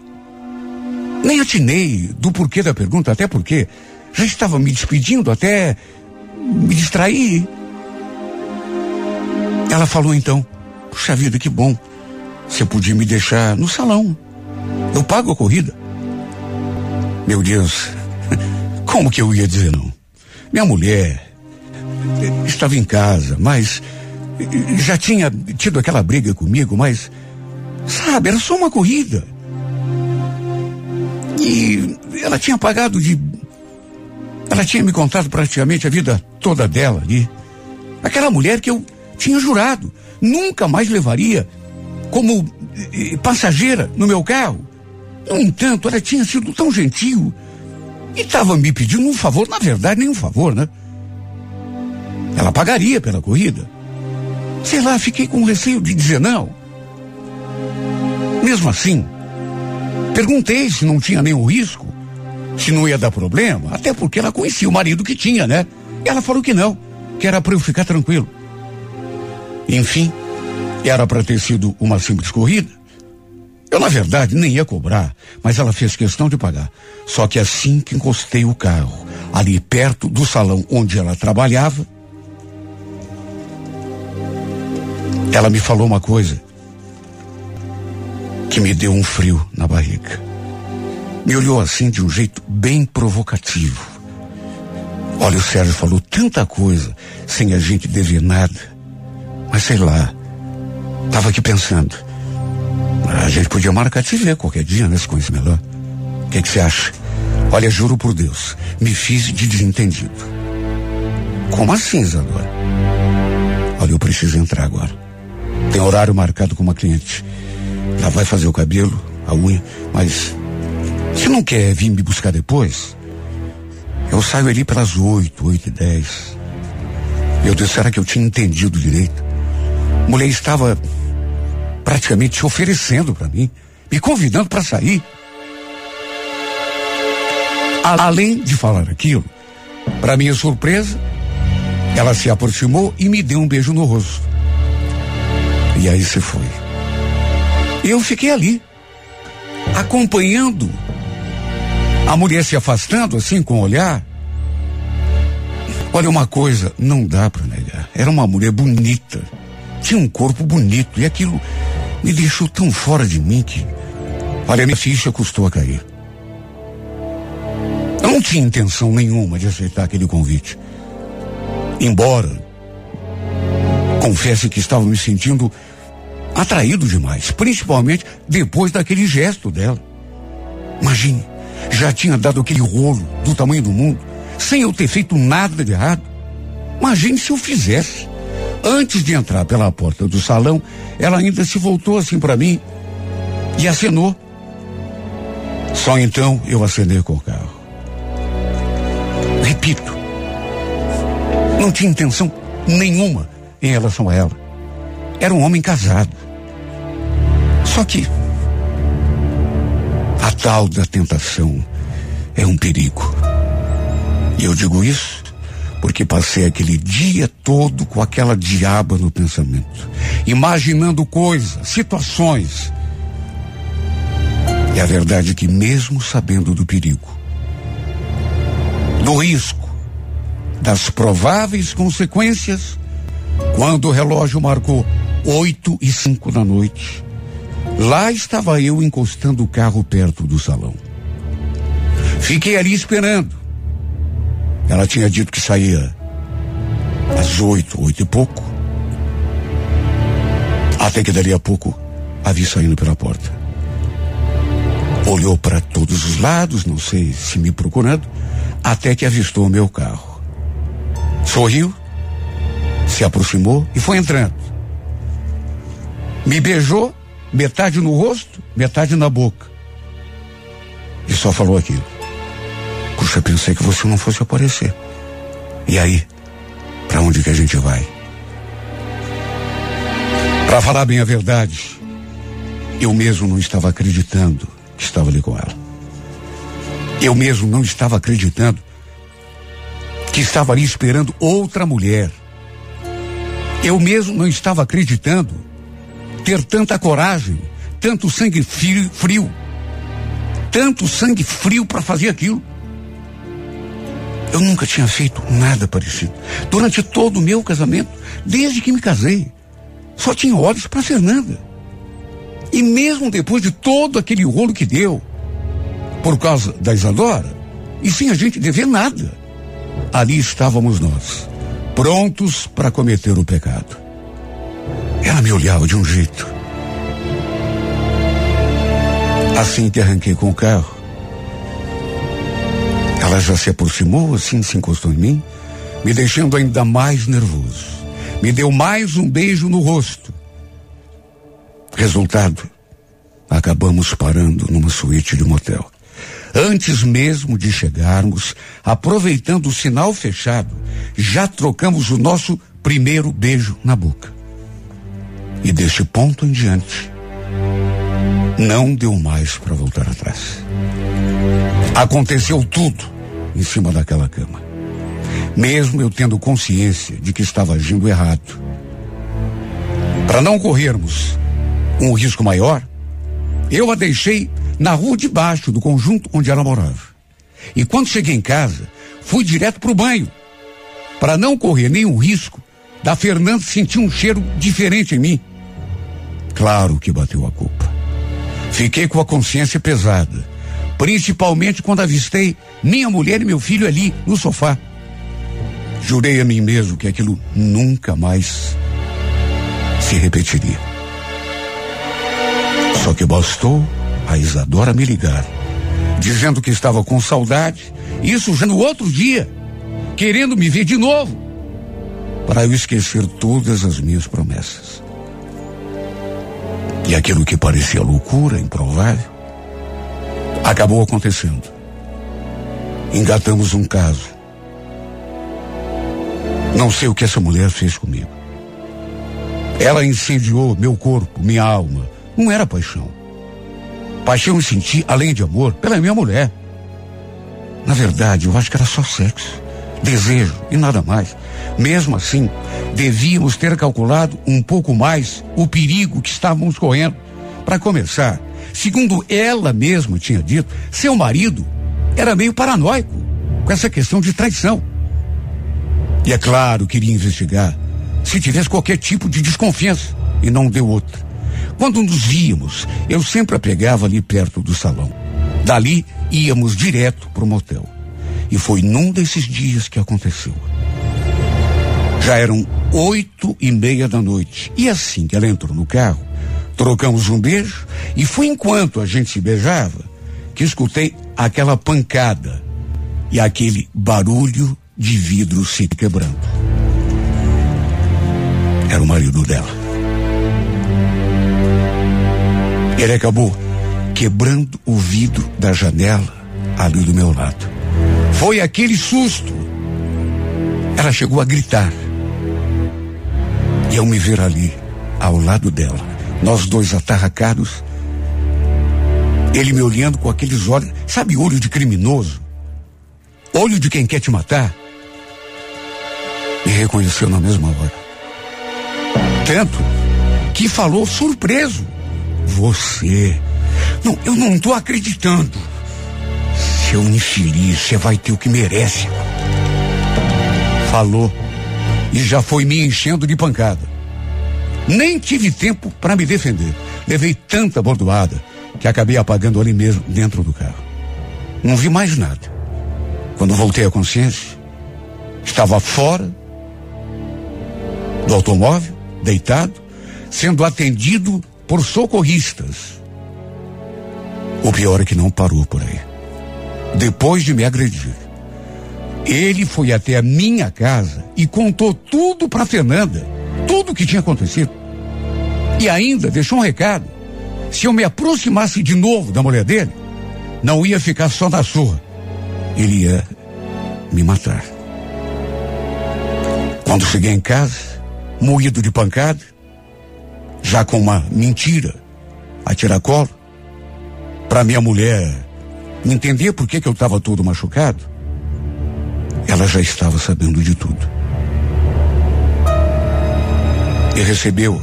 nem atinei do porquê da pergunta, até porque já estava me despedindo, até me distrair. Ela falou então: Puxa vida, que bom. Você podia me deixar no salão. Eu pago a corrida. Meu Deus, (laughs) como que eu ia dizer não? Minha mulher estava em casa, mas já tinha tido aquela briga comigo, mas sabe, era só uma corrida. E ela tinha pagado de. Ela tinha me contado praticamente a vida toda dela ali. Aquela mulher que eu tinha jurado, nunca mais levaria como eh, passageira no meu carro. No entanto, ela tinha sido tão gentil e estava me pedindo um favor, na verdade, nenhum favor, né? Ela pagaria pela corrida. Sei lá, fiquei com receio de dizer não. Mesmo assim, perguntei se não tinha nenhum risco, se não ia dar problema, até porque ela conhecia o marido que tinha, né? E ela falou que não, que era para eu ficar tranquilo. Enfim, era para ter sido uma simples corrida. Eu, na verdade, nem ia cobrar, mas ela fez questão de pagar. Só que assim que encostei o carro, ali perto do salão onde ela trabalhava, ela me falou uma coisa que me deu um frio na barriga. Me olhou assim de um jeito bem provocativo. Olha, o Sérgio falou tanta coisa sem a gente dever nada. Mas sei lá, tava aqui pensando. A gente podia marcar se ver qualquer dia, né? Se conhece melhor. O que você acha? Olha, juro por Deus, me fiz de desentendido. Como assim, Isadora? Olha, eu preciso entrar agora. Tem horário marcado com uma cliente. Ela vai fazer o cabelo, a unha, mas você não quer vir me buscar depois? Eu saio ali pelas oito, oito e dez. Meu Deus, será que eu tinha entendido direito? A mulher estava praticamente se oferecendo para mim, me convidando para sair. Além de falar aquilo, para minha surpresa, ela se aproximou e me deu um beijo no rosto. E aí se foi. Eu fiquei ali, acompanhando a mulher se afastando assim com o olhar. Olha, uma coisa não dá para negar. Era uma mulher bonita, tinha um corpo bonito e aquilo me deixou tão fora de mim que, olha, minha ficha custou a cair. Eu não tinha intenção nenhuma de aceitar aquele convite. Embora confesse que estava me sentindo atraído demais, principalmente depois daquele gesto dela. Imagine, já tinha dado aquele rolo do tamanho do mundo, sem eu ter feito nada de errado. Imagine se eu fizesse. Antes de entrar pela porta do salão, ela ainda se voltou assim para mim e acenou. Só então eu acenei com o carro. Repito, não tinha intenção nenhuma em relação a ela. Era um homem casado. Só que a tal da tentação é um perigo. E eu digo isso porque passei aquele dia todo com aquela diaba no pensamento, imaginando coisas, situações. E a verdade é que, mesmo sabendo do perigo, do risco, das prováveis consequências, quando o relógio marcou oito e cinco da noite, lá estava eu encostando o carro perto do salão. Fiquei ali esperando ela tinha dito que saía às oito, oito e pouco. Até que dali a pouco a vi saindo pela porta. Olhou para todos os lados, não sei se me procurando, até que avistou o meu carro. Sorriu, se aproximou e foi entrando. Me beijou, metade no rosto, metade na boca. E só falou aquilo. Puxa, pensei que você não fosse aparecer. E aí? Para onde que a gente vai? Para falar bem a verdade, eu mesmo não estava acreditando que estava ali com ela. Eu mesmo não estava acreditando que estava ali esperando outra mulher. Eu mesmo não estava acreditando ter tanta coragem, tanto sangue frio, frio tanto sangue frio para fazer aquilo. Eu nunca tinha feito nada parecido. Durante todo o meu casamento, desde que me casei, só tinha olhos para Fernanda. E mesmo depois de todo aquele rolo que deu, por causa da Isadora, e sem a gente dever nada, ali estávamos nós, prontos para cometer o pecado. Ela me olhava de um jeito. Assim que arranquei com o carro, ela já se aproximou, assim se encostou em mim, me deixando ainda mais nervoso. me deu mais um beijo no rosto. Resultado, acabamos parando numa suíte de motel. Antes mesmo de chegarmos, aproveitando o sinal fechado, já trocamos o nosso primeiro beijo na boca. E deste ponto em diante, não deu mais para voltar atrás. Aconteceu tudo em cima daquela cama. Mesmo eu tendo consciência de que estava agindo errado. Para não corrermos um risco maior, eu a deixei na rua de baixo do conjunto onde ela morava. E quando cheguei em casa, fui direto para o banho. Para não correr nenhum risco da Fernanda sentir um cheiro diferente em mim. Claro que bateu a culpa. Fiquei com a consciência pesada, principalmente quando avistei minha mulher e meu filho ali no sofá. Jurei a mim mesmo que aquilo nunca mais se repetiria. Só que bastou a Isadora me ligar, dizendo que estava com saudade, isso já no outro dia, querendo me ver de novo, para eu esquecer todas as minhas promessas. E aquilo que parecia loucura, improvável, acabou acontecendo. Engatamos um caso. Não sei o que essa mulher fez comigo. Ela incendiou meu corpo, minha alma. Não era paixão. Paixão eu senti, além de amor, pela minha mulher. Na verdade, eu acho que era só sexo, desejo e nada mais. Mesmo assim, devíamos ter calculado um pouco mais o perigo que estávamos correndo. Para começar, segundo ela mesma tinha dito, seu marido era meio paranoico com essa questão de traição. E é claro, queria investigar se tivesse qualquer tipo de desconfiança e não deu outra. Quando nos víamos, eu sempre a pegava ali perto do salão. Dali íamos direto para o motel. E foi num desses dias que aconteceu. Já eram oito e meia da noite. E assim que ela entrou no carro, trocamos um beijo e foi enquanto a gente se beijava que escutei aquela pancada e aquele barulho de vidro se quebrando. Era o marido dela. Ele acabou quebrando o vidro da janela ali do meu lado. Foi aquele susto. Ela chegou a gritar. E ao me ver ali, ao lado dela, nós dois atarracados, ele me olhando com aqueles olhos, sabe, olho de criminoso? Olho de quem quer te matar? Me reconheceu na mesma hora. Tanto que falou surpreso. Você. Não, eu não estou acreditando. Seu infeliz, você vai ter o que merece. Falou e já foi me enchendo de pancada. Nem tive tempo para me defender. Levei tanta bordoada que acabei apagando ali mesmo, dentro do carro. Não vi mais nada. Quando voltei à consciência, estava fora do automóvel, deitado, sendo atendido por socorristas. O pior é que não parou por aí. Depois de me agredir, ele foi até a minha casa e contou tudo para Fernanda, tudo o que tinha acontecido. E ainda deixou um recado. Se eu me aproximasse de novo da mulher dele, não ia ficar só na sua. Ele ia me matar. Quando cheguei em casa, moído de pancada, já com uma mentira a tiracolo, para minha mulher entender por que, que eu estava todo machucado, ela já estava sabendo de tudo. E recebeu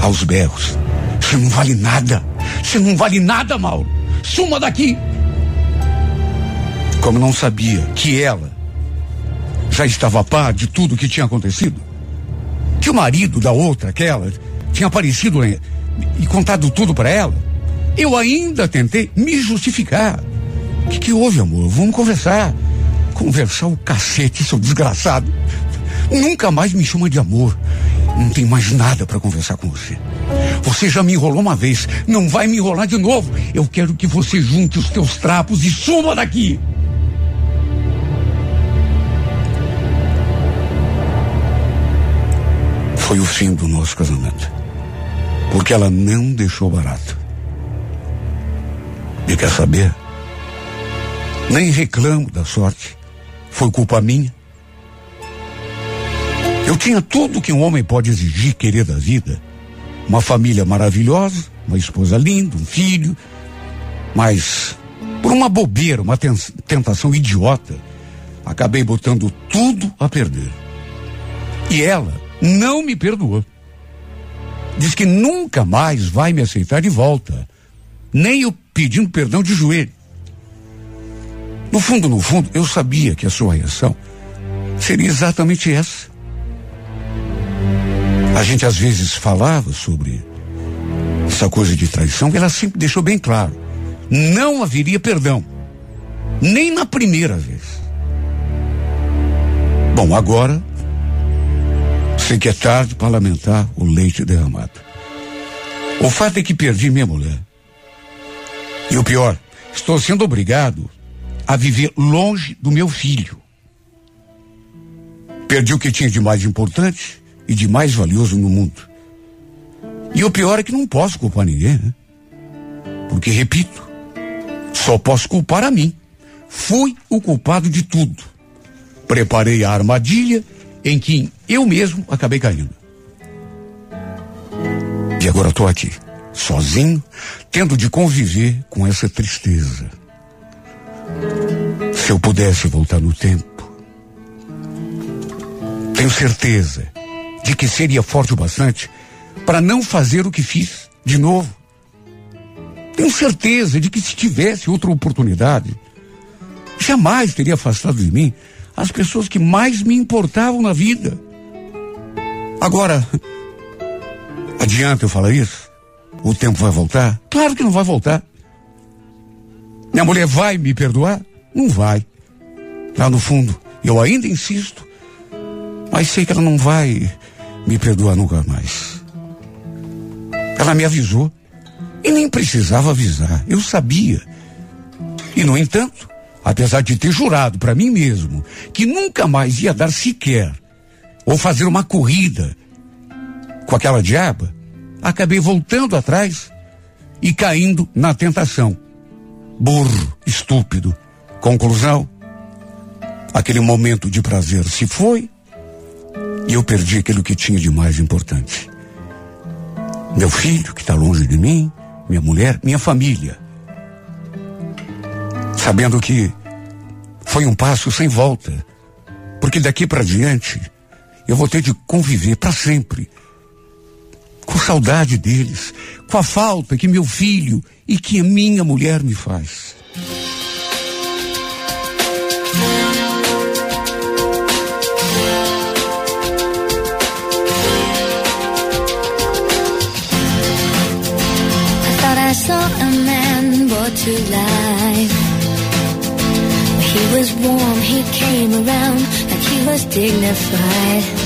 aos berros. Você não vale nada. Você não vale nada, Mauro. Suma daqui. Como não sabia que ela já estava a par de tudo que tinha acontecido, que o marido da outra, aquela, tinha aparecido e contado tudo para ela, eu ainda tentei me justificar. O que, que houve, amor? Vamos conversar. Conversar o cacete, seu desgraçado. Nunca mais me chama de amor. Não tem mais nada para conversar com você. Você já me enrolou uma vez, não vai me enrolar de novo. Eu quero que você junte os teus trapos e suma daqui. foi o fim do nosso casamento. Porque ela não deixou barato. E quer saber? Nem reclamo da sorte. Foi culpa minha. Eu tinha tudo que um homem pode exigir, querer da vida. Uma família maravilhosa, uma esposa linda, um filho. Mas, por uma bobeira, uma tentação idiota, acabei botando tudo a perder. E ela não me perdoou. Diz que nunca mais vai me aceitar de volta. Nem eu pedindo perdão de joelho. No fundo, no fundo, eu sabia que a sua reação seria exatamente essa. A gente às vezes falava sobre essa coisa de traição, e ela sempre deixou bem claro: não haveria perdão, nem na primeira vez. Bom, agora sei que é tarde para lamentar o leite derramado. O fato é que perdi minha mulher. E o pior, estou sendo obrigado a viver longe do meu filho. Perdi o que tinha de mais importante e de mais valioso no mundo. E o pior é que não posso culpar ninguém, né? Porque, repito, só posso culpar a mim. Fui o culpado de tudo. Preparei a armadilha em que eu mesmo acabei caindo. E agora estou aqui, sozinho, tendo de conviver com essa tristeza. Se eu pudesse voltar no tempo, tenho certeza de que seria forte o bastante para não fazer o que fiz de novo. Tenho certeza de que se tivesse outra oportunidade, jamais teria afastado de mim as pessoas que mais me importavam na vida. Agora, adianta eu falar isso? O tempo vai voltar? Claro que não vai voltar. Minha mulher vai me perdoar? Não vai. Lá no fundo, eu ainda insisto, mas sei que ela não vai me perdoar nunca mais. Ela me avisou e nem precisava avisar, eu sabia. E no entanto, apesar de ter jurado para mim mesmo que nunca mais ia dar sequer ou fazer uma corrida com aquela diaba, acabei voltando atrás e caindo na tentação burro, estúpido. Conclusão: aquele momento de prazer se foi e eu perdi aquilo que tinha de mais importante. Meu filho, que está longe de mim, minha mulher, minha família. Sabendo que foi um passo sem volta, porque daqui para diante eu vou ter de conviver para sempre com saudade deles, com a falta que meu filho e que a minha mulher me faz. To life. He was warm, he came around like he was dignified.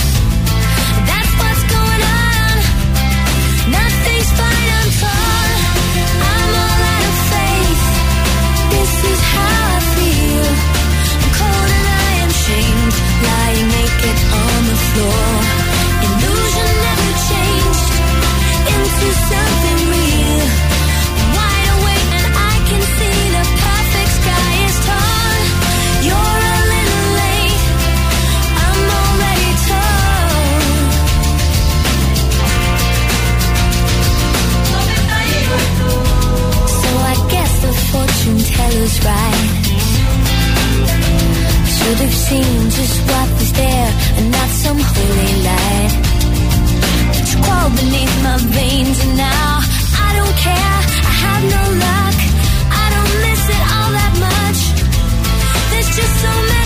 we've seen just what is there and not some holy light. It's crawled beneath my veins and now I don't care. I have no luck. I don't miss it all that much. There's just so many.